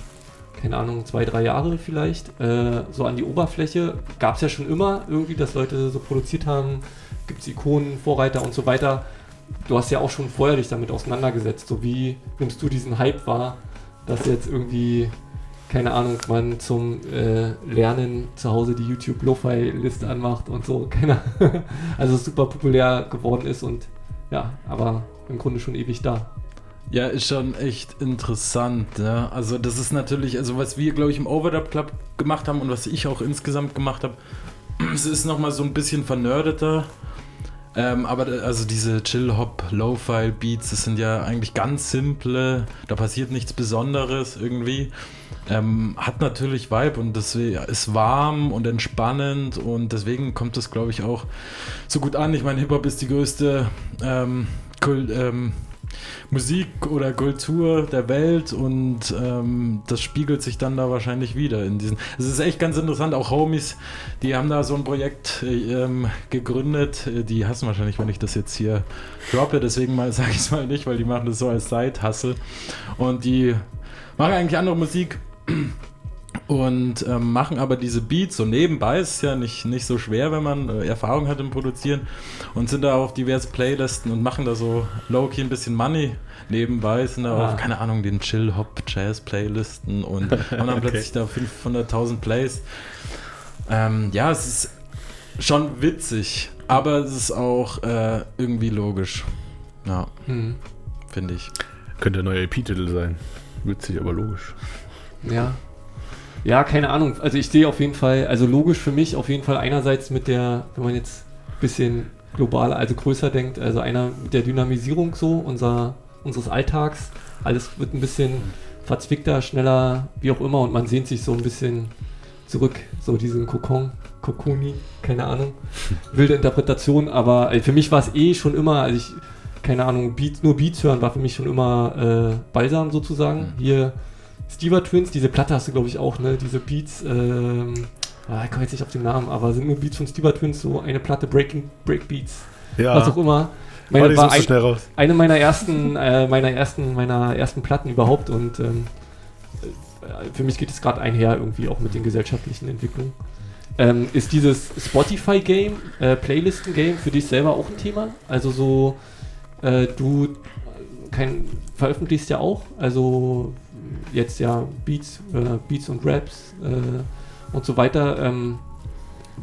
Speaker 1: keine Ahnung, zwei, drei Jahre vielleicht, äh, so an die Oberfläche. Gab es ja schon immer irgendwie, dass Leute so produziert haben, gibt es Ikonen, Vorreiter und so weiter. Du hast ja auch schon vorher dich damit auseinandergesetzt. So wie nimmst du diesen Hype wahr, dass jetzt irgendwie, keine Ahnung, man zum äh, Lernen zu Hause die YouTube Lo-Fi-Liste anmacht und so, keine Ahnung. Also super populär geworden ist und ja, aber im Grunde schon ewig da.
Speaker 2: Ja, ist schon echt interessant. Ne? Also das ist natürlich, also was wir, glaube ich, im Overdub Club gemacht haben und was ich auch insgesamt gemacht habe, es ist nochmal so ein bisschen vernördeter. Ähm, aber also diese Chill-Hop, Low-File-Beats, das sind ja eigentlich ganz simple, da passiert nichts Besonderes irgendwie. Ähm, hat natürlich Vibe und das ist warm und entspannend und deswegen kommt das, glaube ich, auch so gut an. Ich meine, Hip-Hop ist die größte ähm, Kult, ähm, Musik oder Kultur der Welt und ähm, das spiegelt sich dann da wahrscheinlich wieder in diesen. Es ist echt ganz interessant, auch Homies, die haben da so ein Projekt äh, ähm, gegründet, äh, die hassen wahrscheinlich, wenn ich das jetzt hier droppe, deswegen sage ich es mal nicht, weil die machen das so als Side-Hustle und die machen eigentlich andere Musik und ähm, machen aber diese Beats so nebenbei. Ist ja nicht, nicht so schwer, wenn man äh, Erfahrung hat im Produzieren und sind da auf diverse Playlisten und machen da so low-key ein bisschen Money nebenbei. Sind da
Speaker 1: Ah.
Speaker 2: auf, keine Ahnung, den Chill-Hop-Jazz-Playlisten und haben dann
Speaker 3: Okay.
Speaker 2: plötzlich da 500.000 Plays. Ähm, ja, es ist schon witzig, aber es ist auch äh, irgendwie logisch. Ja,
Speaker 1: Hm.
Speaker 2: finde ich.
Speaker 3: Könnte der neue EP-Titel sein. Witzig, aber logisch.
Speaker 1: Ja. Ja, keine Ahnung. Also ich sehe auf jeden Fall, also logisch für mich auf jeden Fall einerseits mit der, wenn man jetzt ein bisschen globaler, also größer denkt, also einer mit der Dynamisierung so unser, unseres Alltags. Alles wird ein bisschen verzwickter, schneller, wie auch immer und man sehnt sich so ein bisschen zurück, so diesen Kokon, Kokoni, keine Ahnung, wilde Interpretation, aber äh, für mich war es eh schon immer, also ich, keine Ahnung, Beats, nur Beats hören war für mich schon immer äh, Balsam sozusagen. Hier Stever Twins, diese Platte hast du glaube ich auch, ne? Diese Beats, ähm, ah, ich komme jetzt nicht auf den Namen, aber sind nur Beats von Stever Twins, so eine Platte Breaking Breakbeats,
Speaker 3: Ja.
Speaker 1: was auch immer.
Speaker 3: Ich
Speaker 1: war
Speaker 3: such's so schnell raus.
Speaker 1: eine meiner ersten, äh, meiner ersten, meiner ersten Platten überhaupt und ähm, äh, für mich geht es gerade einher irgendwie auch mit den gesellschaftlichen Entwicklungen. Ähm, ist dieses Spotify-Game, äh, Playlisten-Game für dich selber auch ein Thema? Also so, äh, du kein, veröffentlichst ja auch, also jetzt ja Beats, äh, Beats und Raps äh, und so weiter. Ähm,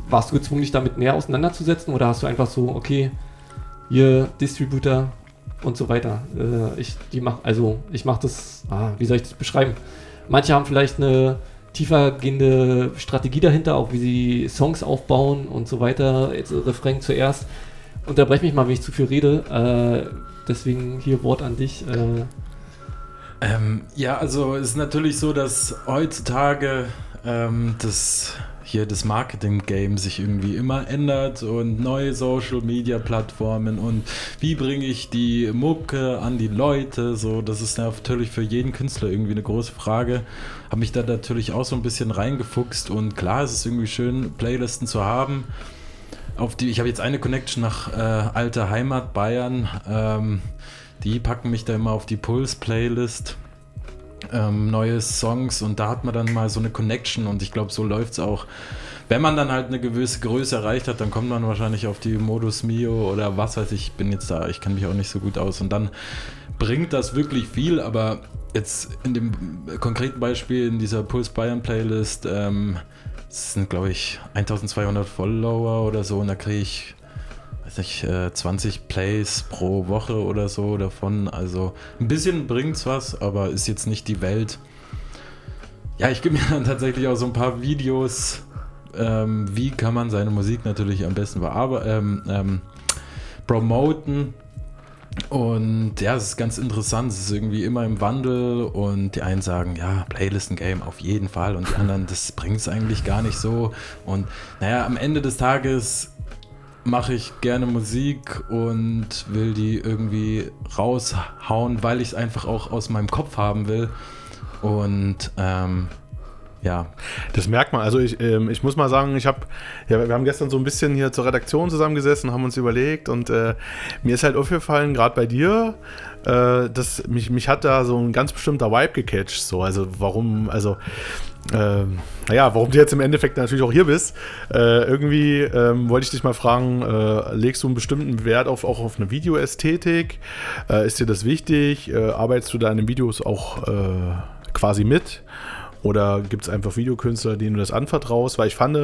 Speaker 1: warst du gezwungen, dich damit näher auseinanderzusetzen oder hast du einfach so, okay, hier Distributor und so weiter. Äh, ich die mach, also ich mache das, ah, wie soll ich das beschreiben? Manche haben vielleicht eine tiefergehende Strategie dahinter, auch wie sie Songs aufbauen und so weiter. Jetzt Refrain zuerst. Unterbrech mich mal, wenn ich zu viel rede. Äh, deswegen hier Wort an dich. Äh,
Speaker 2: Ähm, ja, also es ist natürlich so, dass heutzutage ähm, das hier das Marketing-Game sich irgendwie immer ändert und neue Social-Media-Plattformen und wie bringe ich die Mucke an die Leute, so, das ist natürlich für jeden Künstler irgendwie eine große Frage. Habe mich da natürlich auch so ein bisschen reingefuchst und klar, es ist irgendwie schön, Playlisten zu haben. Auf die, ich habe jetzt eine Connection nach äh, alter Heimat Bayern. Ähm, die packen mich da immer auf die Puls-Playlist. Ähm, neue Songs und da hat man dann mal so eine Connection und ich glaube, so läuft es auch. Wenn man dann halt eine gewisse Größe erreicht hat, dann kommt man wahrscheinlich auf die Modus Mio oder was weiß ich, ich bin jetzt da, ich kenne mich auch nicht so gut aus und dann bringt das wirklich viel, aber jetzt in dem konkreten Beispiel in dieser Puls Bayern Playlist, ähm, sind glaube ich 1200 Follower oder so und da kriege ich weiß äh, 20 Plays pro Woche oder so davon. Also ein bisschen bringt's was, aber ist jetzt nicht die Welt. Ja, ich gebe mir dann tatsächlich auch so ein paar Videos, ähm, wie kann man seine Musik natürlich am besten ähm, ähm, promoten. Und ja, es ist ganz interessant, es ist irgendwie immer im Wandel und die einen sagen, ja, Playlisten-Game auf jeden Fall und die anderen, das bringt es eigentlich gar nicht so. Und naja, am Ende des Tages mache ich gerne Musik und will die irgendwie raushauen, weil ich es einfach auch aus meinem Kopf haben will. Und ähm, ja.
Speaker 3: Das merkt man. Also ich, ähm, ich muss mal sagen, ich habe, ja, wir haben gestern so ein bisschen hier zur Redaktion zusammengesessen, haben uns überlegt und äh, mir ist halt aufgefallen, gerade bei dir, äh, dass mich, mich hat da so ein ganz bestimmter Vibe gecatcht. So, also warum, also ähm, naja, warum du jetzt im Endeffekt natürlich auch hier bist. Äh, irgendwie ähm, wollte ich dich mal fragen, äh, legst du einen bestimmten Wert auf, auch auf eine Videoästhetik? Äh, ist dir das wichtig? Äh, arbeitest du den Videos auch äh, quasi mit? Oder gibt es einfach Videokünstler, denen du das anvertraust? Weil ich fand,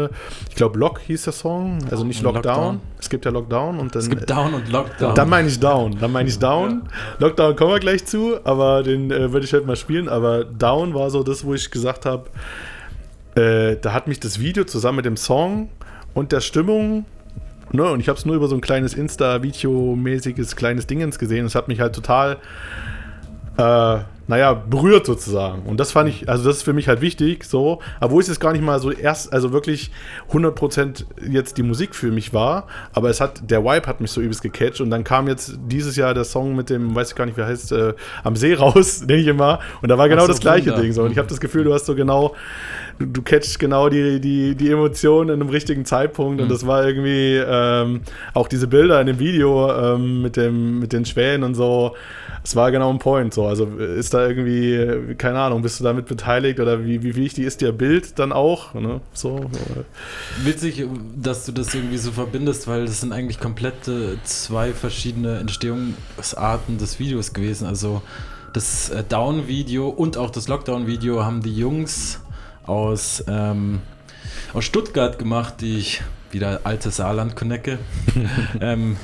Speaker 3: ich glaube, Lock hieß der Song, also nicht Lockdown.
Speaker 2: Lockdown.
Speaker 3: Es gibt ja Lockdown und dann.
Speaker 2: Es gibt Down und Lockdown.
Speaker 3: Dann meine ich Down. Dann meine ich Down. Lockdown kommen wir gleich zu, aber den äh, würde ich halt mal spielen. Aber Down war so das, wo ich gesagt habe, äh, da hat mich das Video zusammen mit dem Song und der Stimmung, ne, und ich habe es nur über so ein kleines Insta-Video-mäßiges kleines Dingens gesehen. Es hat mich halt total äh, naja, berührt sozusagen. Und das fand ich, also das ist für mich halt wichtig, so, obwohl es jetzt gar nicht mal so erst, also wirklich 100% jetzt die Musik für mich war, aber es hat, der Vibe hat mich so übelst gecatcht und dann kam jetzt dieses Jahr der Song mit dem, weiß ich gar nicht, wie er heißt, äh, am See raus, denke ich immer, und da war genau
Speaker 2: so,
Speaker 3: das gleiche
Speaker 2: Wunder.
Speaker 3: Ding, so, und ich habe das Gefühl, du hast so genau, du, du catchst genau die, die, die Emotionen in einem richtigen Zeitpunkt und
Speaker 2: Mhm.
Speaker 3: das war irgendwie ähm, auch diese Bilder in dem Video ähm, mit, dem, mit den Schwänen und so, es war genau ein Point so. Also ist da irgendwie, äh, keine Ahnung, bist du damit beteiligt oder wie, wie wichtig ist dir Bild dann auch? Ne? So, äh,
Speaker 2: Witzig, dass du das irgendwie so verbindest, weil das sind eigentlich komplette zwei verschiedene Entstehungsarten des Videos gewesen. Also das äh, Down-Video und auch das Lockdown-Video haben die Jungs aus, ähm, aus Stuttgart gemacht, die ich wieder alte Saarland connecke. ähm,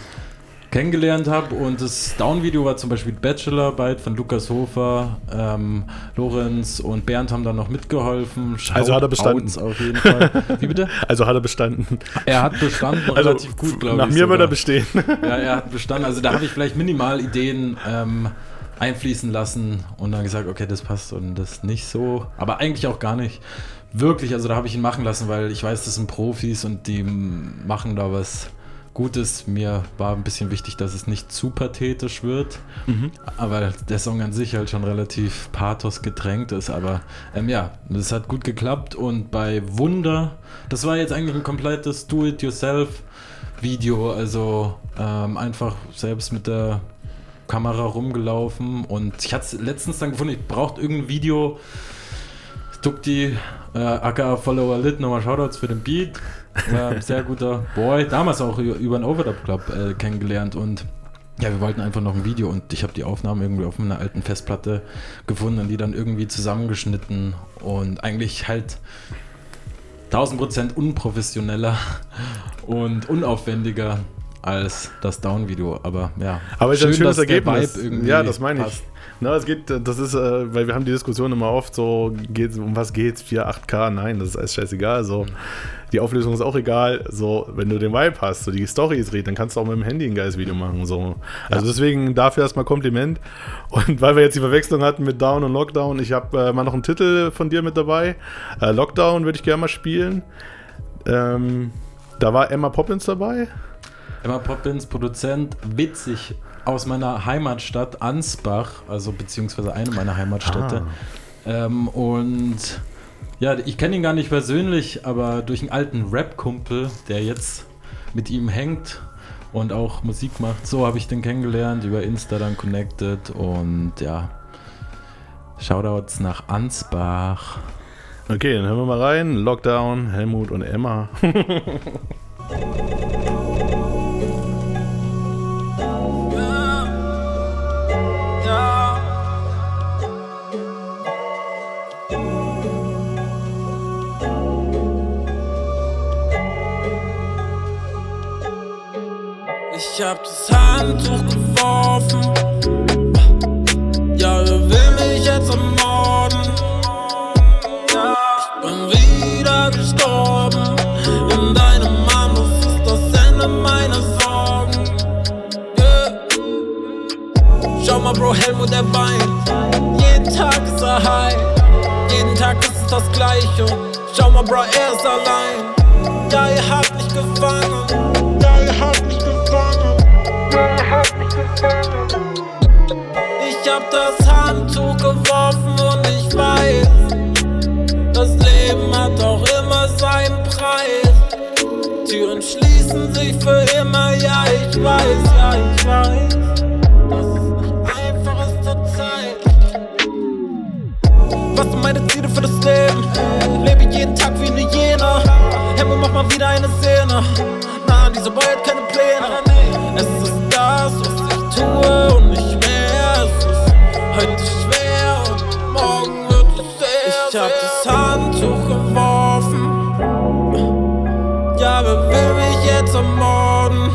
Speaker 2: kennengelernt habe und das Down-Video war zum Beispiel Bachelorarbeit von Lukas Hofer, ähm, Lorenz und Bernd haben da noch mitgeholfen.
Speaker 3: Also hat er bestanden.
Speaker 2: Auf jeden Fall. Wie bitte?
Speaker 3: Also hat er bestanden.
Speaker 2: Er hat bestanden,
Speaker 3: Also,
Speaker 2: relativ gut, glaube ich.
Speaker 3: nach mir wird
Speaker 2: sogar.
Speaker 3: er bestehen.
Speaker 2: Ja, er hat bestanden. Also da habe ich vielleicht minimal Ideen ähm, einfließen lassen und dann gesagt, okay, das passt und das nicht so. Aber eigentlich auch gar nicht. Wirklich, also da habe ich ihn machen lassen, weil ich weiß, das sind Profis und die machen da was Gutes. Mir war ein bisschen wichtig, dass es nicht zu pathetisch wird.
Speaker 3: Mhm.
Speaker 2: Aber der Song an sich halt schon relativ pathos getränkt ist. Aber ähm, ja, das hat gut geklappt. Und bei Wunder, das war jetzt eigentlich ein komplettes Do-it-yourself-Video. Also ähm, einfach selbst mit der Kamera rumgelaufen. Und ich hatte es letztens dann gefunden, ich brauchte irgendein Video. Tukti, äh, aka Follower Lit, nochmal Shoutouts für den Beat. Äh, sehr guter Boy. Damals auch über, den Overdub Club äh, kennengelernt und ja, wir wollten einfach noch ein Video und ich habe die Aufnahmen irgendwie auf einer alten Festplatte gefunden und die dann irgendwie zusammengeschnitten und eigentlich halt 1000% unprofessioneller und unaufwendiger als das Down-Video. Aber ja,
Speaker 3: Aber ist ein schönes Ergebnis. Ja, das meine ich.
Speaker 2: passt.
Speaker 3: Na, es geht, das ist, äh, weil wir haben die Diskussion immer oft so, geht's, um was geht's? 4, 8K? Nein, das ist alles scheißegal. So. Die Auflösung ist auch egal. So, wenn du den Vibe hast, so die Story ist redet, dann kannst du auch mit dem Handy ein geiles Video machen. So. Also deswegen dafür erstmal Kompliment. Und weil wir jetzt die Verwechslung hatten mit Down und Lockdown, ich habe äh, mal noch einen Titel von dir mit dabei. Äh, Lockdown würde ich gerne mal spielen. Ähm, da war Emma Poppins dabei.
Speaker 2: Emma Poppins, Produzent, witzig, aus meiner Heimatstadt Ansbach, also beziehungsweise eine meiner Heimatstädte. Ähm, und ja, ich kenne ihn gar nicht persönlich, aber durch einen alten Rap-Kumpel, der jetzt mit ihm hängt und auch Musik macht, so habe ich den kennengelernt, über Insta dann connected und ja, Shoutouts nach Ansbach.
Speaker 3: Okay, dann hören wir mal rein. Lockdown, Helmut und Emma.
Speaker 13: Ich hab das Handtuch geworfen. Ja, wer will mich jetzt ermorden? Ja, ich bin wieder gestorben. In deinem Arm, das ist das Ende meiner Sorgen. Yeah. Schau mal, Bro, Helmut, der weint. Jeden Tag ist er high. Jeden Tag ist es das Gleiche. Schau mal, Bro, er ist allein. Ja, ihr habt mich gefangen. Ich hab das Handtuch geworfen und ich weiß, das Leben hat auch immer seinen Preis. Türen schließen sich für immer, ja, ich weiß, ja, ich weiß. Das ist einfach ist zur Zeit. Was sind meine Ziele für das Leben? Lebe jeden Tag wie eine Jena. Hemmo, mach mal wieder eine Szene. Nein, dieser Boy hat keine Pläne. Es tue und nicht mehr. Es ist heute schwer und morgen wird es sehr. Ich hab das Handtuch geworfen. Ja, wer will mich jetzt ermorden?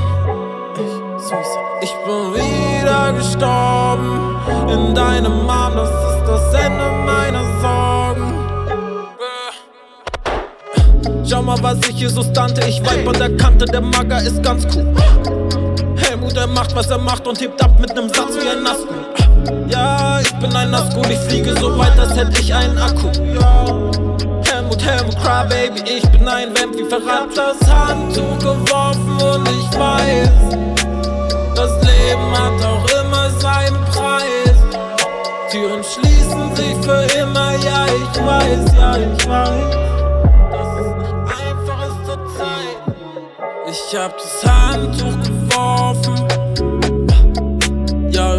Speaker 13: Ich, ich bin wieder gestorben. In deinem Arm, das ist das Ende meiner Sorgen. Schau mal, was ich hier so stante. Ich vibe an der Kante, der Mager ist ganz cool. Helmut, er macht, was er macht und hebt ab mit nem Satz wie ein Nasco. Ja, ich bin ein
Speaker 12: und ich fliege so weit, als hätte ich einen Akku. Helmut, Helmut, Crybaby, ich bin ein Vamp wie verrat das Handtuch geworfen und ich weiß, das Leben hat auch immer seinen Preis. Türen schließen sich für immer, ja, ich weiß, ja, ich weiß. Ich hab das Handtuch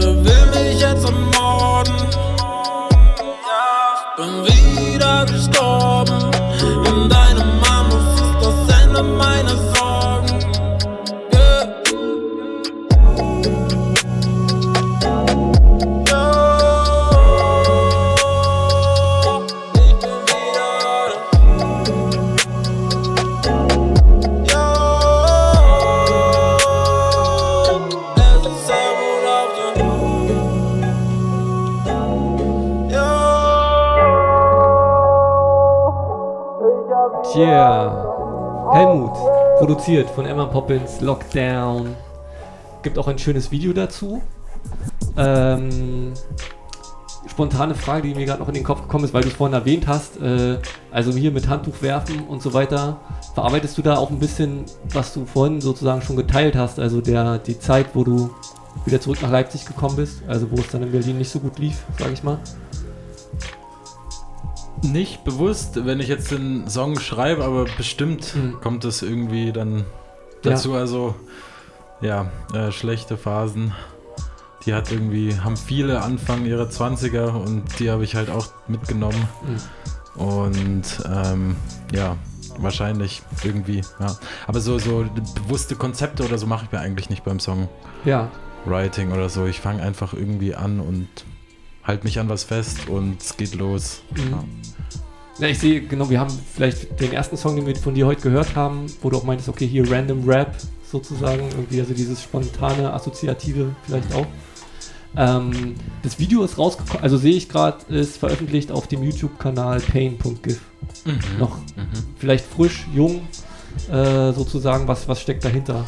Speaker 12: Ja, wer
Speaker 1: produziert von Emma Poppins, Lockdown. Gibt auch ein schönes Video dazu. Ähm, spontane Frage, die mir gerade noch in den Kopf gekommen ist, weil du es vorhin erwähnt hast. Äh, also hier mit Handtuch werfen und so weiter. Verarbeitest du da auch ein bisschen, was du vorhin sozusagen schon geteilt hast? Also der, die Zeit, wo du wieder zurück nach Leipzig gekommen bist, also wo es dann in Berlin nicht so gut lief, sage ich mal.
Speaker 2: Nicht bewusst, wenn ich jetzt den Song schreibe, aber bestimmt
Speaker 1: Mhm.
Speaker 2: kommt es irgendwie dann dazu. Also, ja, äh, schlechte Phasen. Die hat irgendwie, haben viele Anfang ihrer 20er und die habe ich halt auch mitgenommen. Und ähm, ja, wahrscheinlich irgendwie, ja. Aber so, so bewusste Konzepte oder so mache ich mir eigentlich nicht beim Song.
Speaker 1: Ja.
Speaker 2: Writing oder so. Ich fange einfach irgendwie an und halt mich an was fest und es geht los.
Speaker 1: Mhm.
Speaker 2: Ja.
Speaker 1: Ja, ich sehe, genau, wir haben vielleicht den ersten Song, den wir von dir heute gehört haben, wo du auch meintest, okay, hier Random Rap sozusagen, irgendwie, also dieses spontane, assoziative vielleicht auch. Ähm, das Video ist rausgekommen, also sehe ich gerade, ist veröffentlicht auf dem YouTube-Kanal pain.gif.
Speaker 2: Mhm.
Speaker 1: Noch
Speaker 2: Mhm.
Speaker 1: vielleicht frisch, jung, äh, sozusagen, was, was steckt dahinter?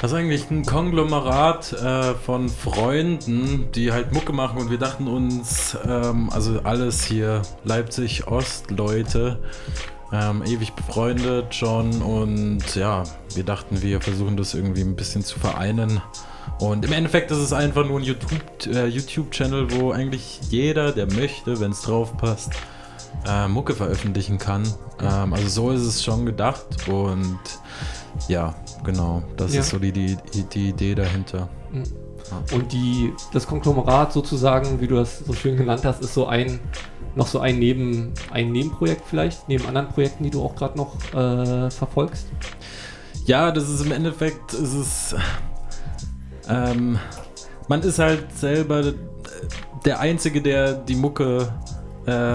Speaker 2: Das ist eigentlich ein Konglomerat äh, von Freunden, die halt Mucke machen und wir dachten uns, ähm, also alles hier Leipzig-Ost-Leute, ähm, ewig befreundet schon und ja, wir dachten, wir versuchen das irgendwie ein bisschen zu vereinen. Und im Endeffekt ist es einfach nur ein YouTube- äh, YouTube-Channel, wo eigentlich jeder, der möchte, wenn es drauf passt, äh, Mucke veröffentlichen kann. Ähm, also so ist es schon gedacht und ja, genau, das
Speaker 1: Ja.
Speaker 2: ist so die, die, die Idee dahinter.
Speaker 1: Mhm. Und die, das Konglomerat sozusagen, wie du das so schön genannt hast, ist so ein, noch so ein, Neben, ein Nebenprojekt vielleicht, neben anderen Projekten, die du auch gerade noch äh, verfolgst.
Speaker 2: Ja, das ist im Endeffekt, ist es, ähm, man ist halt selber der Einzige, der die Mucke äh,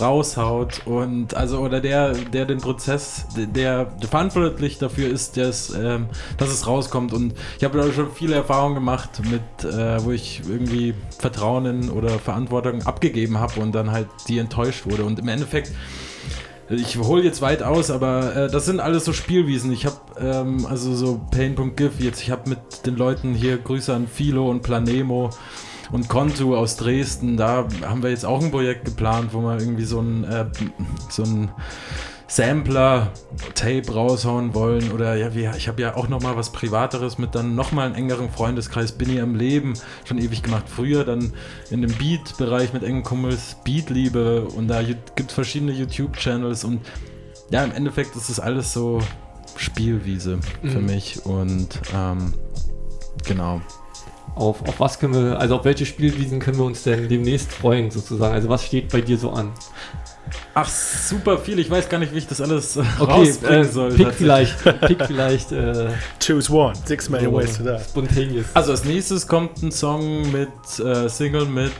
Speaker 2: raushaut und also oder der, der den Prozess, der, der verantwortlich dafür ist, dass, ähm, dass es rauskommt. Und ich habe da schon viele Erfahrungen gemacht mit, äh, wo ich irgendwie Vertrauen in oder Verantwortung abgegeben habe und dann halt die enttäuscht wurde. Und im Endeffekt ich hole jetzt weit aus, aber äh, das sind alles so Spielwiesen. Ich habe ähm, also so Pain.gif jetzt. Ich habe mit den Leuten hier Grüße an Philo und Planemo und Kontu aus Dresden. Da haben wir jetzt auch ein Projekt geplant, wo wir irgendwie so ein äh, so ein Sampler-Tape raushauen wollen oder ja, wir, ich habe ja auch noch mal was Privateres mit dann noch mal einem engeren Freundeskreis bin ich am Leben schon ewig gemacht. Früher dann in dem Beat-Bereich mit engen Kumpels Beatliebe und da gibt es verschiedene YouTube-Channels und ja, im Endeffekt ist das alles so Spielwiese für
Speaker 1: Mhm.
Speaker 2: mich und ähm, genau.
Speaker 1: Auf, auf was können wir, also auf welche Spielwiesen können wir uns denn demnächst freuen sozusagen? Also was steht bei dir so an?
Speaker 2: Ach, super viel. Ich weiß gar nicht, wie ich das alles äh,
Speaker 1: Okay,
Speaker 2: rausbringen
Speaker 1: äh,
Speaker 2: soll.
Speaker 1: pick vielleicht, pick vielleicht. Äh,
Speaker 3: Choose one. Six million
Speaker 1: so
Speaker 3: ways to die.
Speaker 1: Spontaneous.
Speaker 2: Also als nächstes kommt ein Song mit äh, Single mit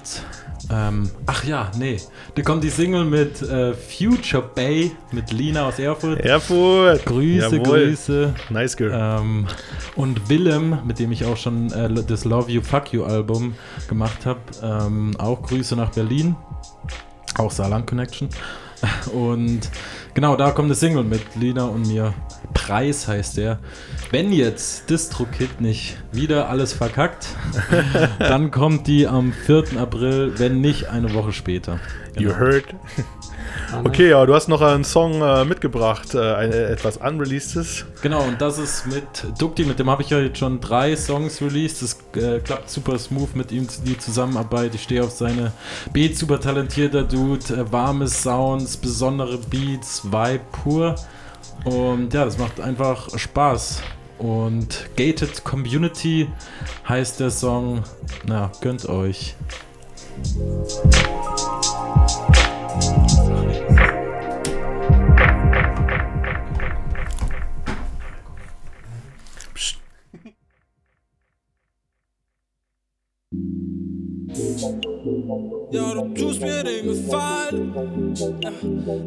Speaker 2: ähm, ach ja, nee. Da kommt die Single mit äh, Future Bay mit Lina aus Erfurt.
Speaker 3: Erfurt.
Speaker 2: Grüße,
Speaker 3: Jawohl.
Speaker 2: Grüße.
Speaker 3: Nice girl.
Speaker 2: Ähm, und Willem, mit dem ich auch schon äh, das Love You Fuck You Album gemacht habe. Ähm, auch Grüße nach Berlin. Auch Saarland Connection. Und genau, da kommt eine Single mit Lina und mir. Preis heißt der. Wenn jetzt DistroKid nicht wieder alles verkackt, dann kommt die am 4. April, wenn nicht eine Woche später.
Speaker 3: You heard. Okay, ja, du hast noch einen Song äh, mitgebracht, äh, ein, äh, etwas Unreleasedes.
Speaker 2: Genau, und das ist mit Dukti, mit dem habe ich ja jetzt schon drei Songs released. Das äh, klappt super smooth mit ihm, die Zusammenarbeit. Ich stehe auf seine Beats, super talentierter Dude, äh, warme Sounds, besondere Beats, Vibe pur. Und ja, das macht einfach Spaß. Und Gated Community heißt der Song. Na, gönnt euch.
Speaker 13: Ja, du tust mir den Gefallen.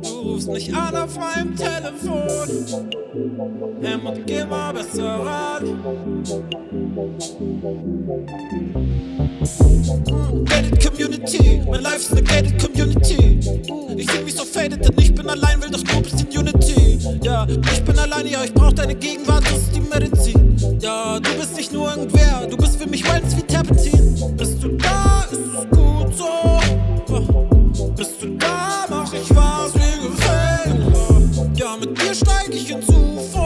Speaker 13: Du rufst mich an auf meinem Telefon. Hämmert, geh mal besser ran. Gated Community, mein Life ist eine Gated Community. Ich fühl mich so faded, denn ich bin allein, will doch nur bisschen Unity. Ja, ich bin allein, ja, ich brauch deine Gegenwart, das ist die Medizin. Ja, du bist nicht nur irgendwer, du bist für mich Wellness wie Terpentin. Bist du was wie gefällt. Ja, mit dir steig ich in Zufall.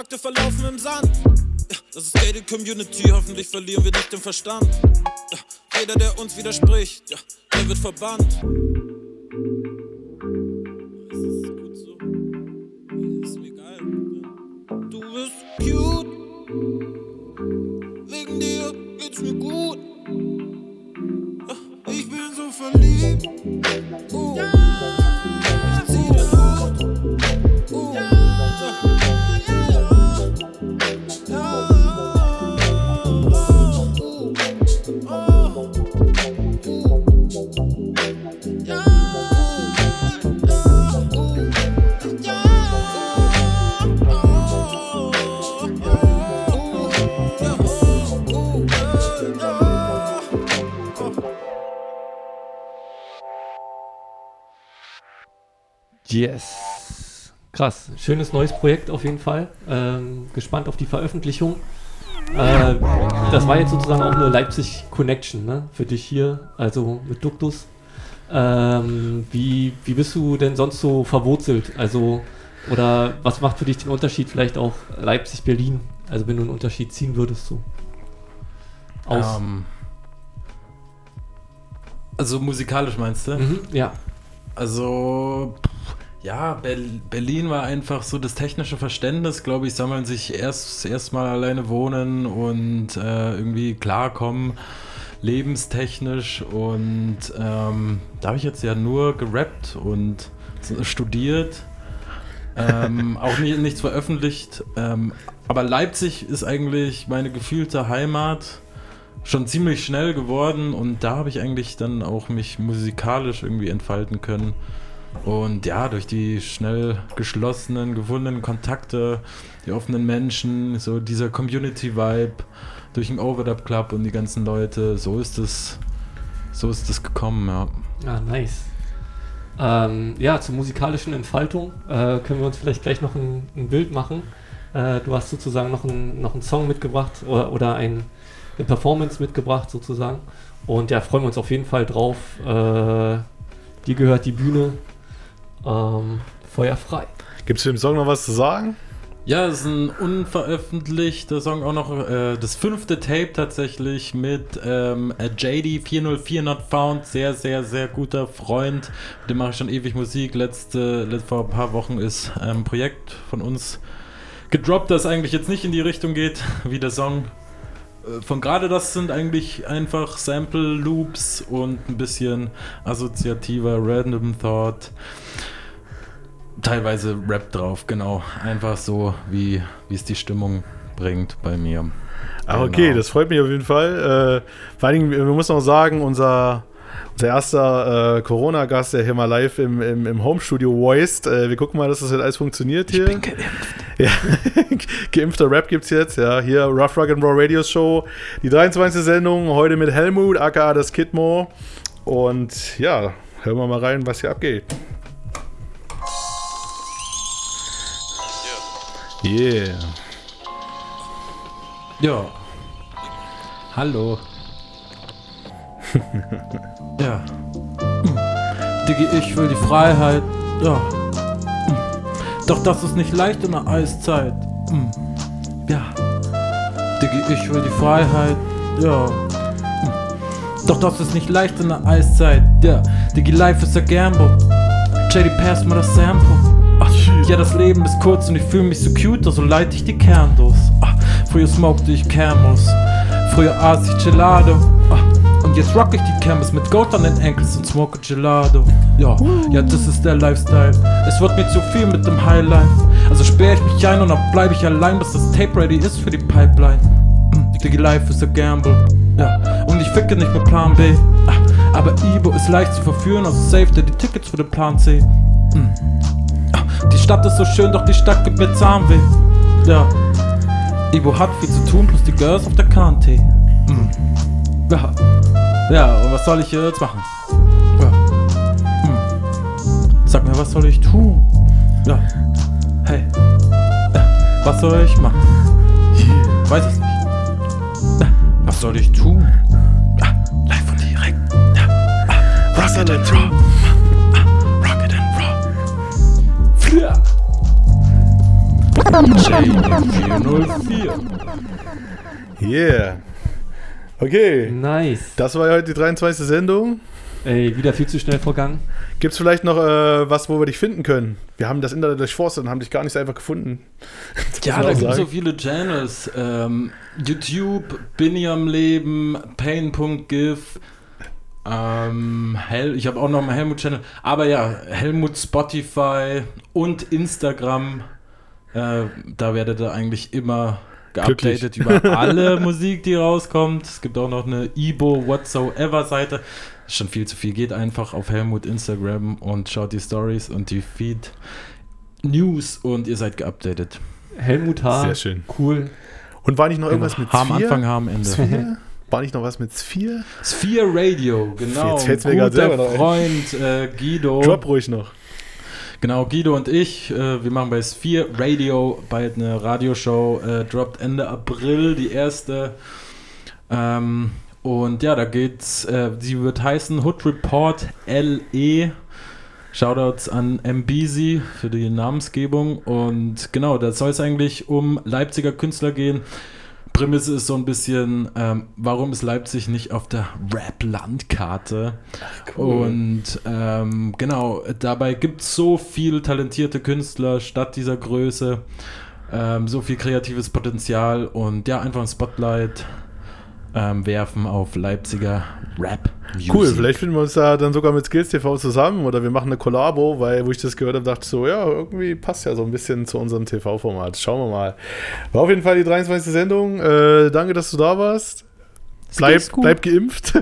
Speaker 13: Kontakte verlaufen im Sand. Das ist gated Community. Hoffentlich verlieren wir nicht den Verstand. Jeder, der uns widerspricht, der wird verbannt.
Speaker 1: Yes. Krass. Schönes neues Projekt auf jeden Fall. Ähm, gespannt auf die Veröffentlichung. Äh, das war jetzt sozusagen auch eine Leipzig Connection ne? für dich hier, also mit Duktus. Ähm, wie, wie bist du denn sonst so verwurzelt? Also, oder was macht für dich den Unterschied vielleicht auch Leipzig-Berlin? Also, wenn du einen Unterschied ziehen würdest, so. Aus.
Speaker 2: Ähm, also musikalisch meinst du?
Speaker 1: Mhm, ja.
Speaker 2: Also, pff, ja, Ber- Berlin war einfach so das technische Verständnis, glaube ich, sammeln sich erst erstmal alleine wohnen und äh, irgendwie klarkommen, lebenstechnisch. Und ähm, da habe ich jetzt ja nur gerappt und studiert. ähm, auch nie, nichts veröffentlicht. Ähm, aber Leipzig ist eigentlich meine gefühlte Heimat schon ziemlich schnell geworden und da habe ich eigentlich dann auch mich musikalisch irgendwie entfalten können. Und ja, durch die schnell geschlossenen, gewonnenen Kontakte, die offenen Menschen, so dieser Community-Vibe, durch den Overdub Club und die ganzen Leute, so ist es, so ist es gekommen, ja.
Speaker 1: Ah, nice. Ähm, ja, zur musikalischen Entfaltung äh, können wir uns vielleicht gleich noch ein, ein Bild machen. Äh, du hast sozusagen noch, ein, noch einen Song mitgebracht oder, oder ein, eine Performance mitgebracht sozusagen. Und ja, freuen wir uns auf jeden Fall drauf. Äh, dir gehört die Bühne. Ähm, Feuer frei.
Speaker 3: Gibt es zu dem Song noch was zu sagen?
Speaker 2: Ja, es ist ein unveröffentlichter Song, auch noch äh, das fünfte Tape tatsächlich mit ähm, JD 404 Not Found, sehr, sehr, sehr guter Freund. Mit dem mache ich schon ewig Musik. Letzte, let, vor ein paar Wochen ist ein ähm, Projekt von uns gedroppt, das eigentlich jetzt nicht in die Richtung geht, wie der Song. Äh, von gerade das sind eigentlich einfach Sample Loops und ein bisschen assoziativer Random Thought teilweise Rap drauf, genau. Einfach so, wie, wie es die Stimmung bringt bei mir.
Speaker 3: Ah, okay, genau. das freut mich auf jeden Fall. Äh, vor allen Dingen, wir müssen auch sagen, unser, unser erster äh, Corona-Gast, der hier mal live im, im, im Home-Studio voiced. Äh, wir gucken mal, dass das jetzt alles funktioniert hier. Ich bin geimpft. Ja, geimpfter Rap gibt's jetzt, ja. Hier Rough Rock and Roll Radio Show. Die 23. Sendung, heute mit Helmut, aka das Kidmo. Und ja, hören wir mal rein, was hier abgeht. Yeah.
Speaker 2: Ja. Hallo. ja. Diggi, ich will die Freiheit. Ja. Doch das ist nicht leicht in der Eiszeit. Ja. Diggi, ich will die Freiheit. Ja. Doch das ist nicht leicht in der Eiszeit. Ja. Diggi, life is a gamble. JD, pass mir das Sample. Ja, das Leben ist kurz und ich fühle mich so cute, also leite ich die Candles. Ah, früher smokte ich Camels, früher aß ich Gelato. Ah, und jetzt rock ich die Campus mit Gold an den Ankles und smoke Gelato. Ja, ja, das ist der Lifestyle. Es wird mir zu viel mit dem Highlife. Also sperre ich mich ein und dann bleibe ich allein, bis das Tape ready ist für die Pipeline. Diggy, life is a gamble. Ja, und ich ficke nicht mit Plan B. Ah, aber Ibo ist leicht zu verführen, also save dir die Tickets für den Plan C. Mm. Die Stadt ist so schön, doch die Stadt gibt mir Zahnweh. Ja. Ibo hat viel zu tun, plus die Girls auf der KNT. Mhm. Ja. Ja, und was soll ich jetzt machen? Ja. Mhm. Sag mir, was soll ich tun? Ja. Hey. Ja. Was soll ich machen? Weiß es nicht. Ja. Was soll ich tun? Ja. Live und direkt. Ja. Ah. Was soll ich tun? Ja.
Speaker 3: J404. Yeah. Okay.
Speaker 1: Nice.
Speaker 3: Das war ja heute die 23. Sendung.
Speaker 1: Ey, wieder viel zu schnell vergangen.
Speaker 3: Gibt es vielleicht noch äh, was, wo wir dich finden können? Wir haben das Internet durchforstet und haben dich gar nicht so einfach gefunden.
Speaker 2: ja, da gibt es so viele Channels. Ähm, YouTube, Binny am Leben, Pain.gif. Ähm, Hel ich habe auch noch einen Helmut-Channel. Aber ja, Helmut Spotify und Instagram. Äh, da werdet ihr eigentlich immer geupdatet über alle Musik, die rauskommt. Es gibt auch noch eine Ibo Whatsoever Seite. Schon viel zu viel. Geht einfach auf Helmut Instagram und schaut die Stories und die Feed News und ihr seid geupdatet.
Speaker 1: Helmut H.
Speaker 3: Sehr schön.
Speaker 1: Cool.
Speaker 3: Und war nicht noch irgendwas mit
Speaker 2: H am Anfang, H am Ende.
Speaker 3: War nicht noch was mit Sphere?
Speaker 2: Sphere Radio, genau.
Speaker 3: Jetzt fällt's mir gerade selber noch
Speaker 2: Freund äh, Guido.
Speaker 3: Drop ruhig noch.
Speaker 2: Genau, Guido und ich, äh, wir machen bei Sphere Radio bald eine Radioshow, äh, droppt Ende April die erste. Ähm, und ja, da geht's, äh, sie wird heißen Hood Report LE. Shoutouts an MBZ für die Namensgebung. Und genau, da soll es eigentlich um Leipziger Künstler gehen, Prämisse ist so ein bisschen, ähm, warum ist Leipzig nicht auf der Rap-Landkarte? Cool. Und ähm, genau, dabei gibt es so viele talentierte Künstler statt dieser Größe, ähm, so viel kreatives Potenzial und ja, einfach ein Spotlight ähm, werfen auf Leipziger Rap.
Speaker 3: -Music. Cool, vielleicht finden wir uns da dann sogar mit Skills TV zusammen oder wir machen eine Kollabo, weil wo ich das gehört habe, dachte ich so, ja, irgendwie passt ja so ein bisschen zu unserem TV-Format. Schauen wir mal. War auf jeden Fall die 23. Sendung. Äh, danke, dass du da warst. Bleib, bleib geimpft.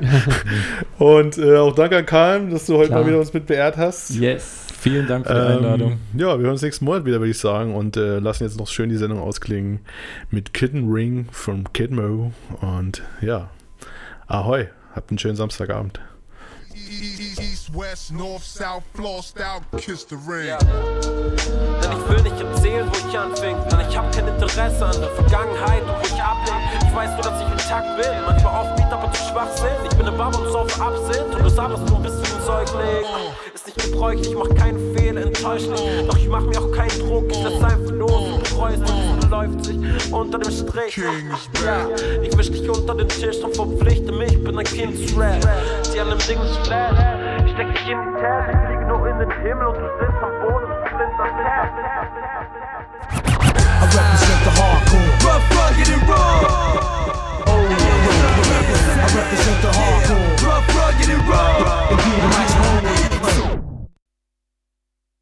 Speaker 3: Und äh, auch danke an Karl, dass du heute Klar. mal wieder uns mit beehrt hast.
Speaker 1: Yes.
Speaker 2: Vielen Dank für die Einladung.
Speaker 3: Ähm, ja, wir hören uns nächsten Monat wieder, würde ich sagen. Und äh, lassen jetzt noch schön die Sendung ausklingen mit Kitten Ring von Kid Mo. Und ja, ahoi. Habt einen schönen Samstagabend.
Speaker 4: East, west, north, south, floor style, kiss the ring.
Speaker 12: Denn ich will nicht erzählen, wo ich anfing. Denn ich hab kein Interesse an der Vergangenheit und wo ich abhäng weißt du, dass ich intakt bin. Manchmal oft Beat, aber zu schwach sind. Ich bin eine Bab und so auf Absinth. Und du sagst, du bist ein Säugling. Ist nicht gebräuchlich, ich mach keinen Fehler, enttäuscht nicht. Doch ich mach mir auch keinen Druck, ich lass einfach los und bereust und läuft sich unter dem Strich. Ja, ich wisch dich unter den Tisch und verpflichte mich, bin ein Kind Kindsrap. Die an dem Ding ist flat. Ich steck dich in die Tasche, ich flieg nur in den Himmel und du sitzt am Boden, du sitzt am Tab. I represent the hardcore. Rough, rugged, and raw. represent the hardcore. Rough, rugged, and raw. And be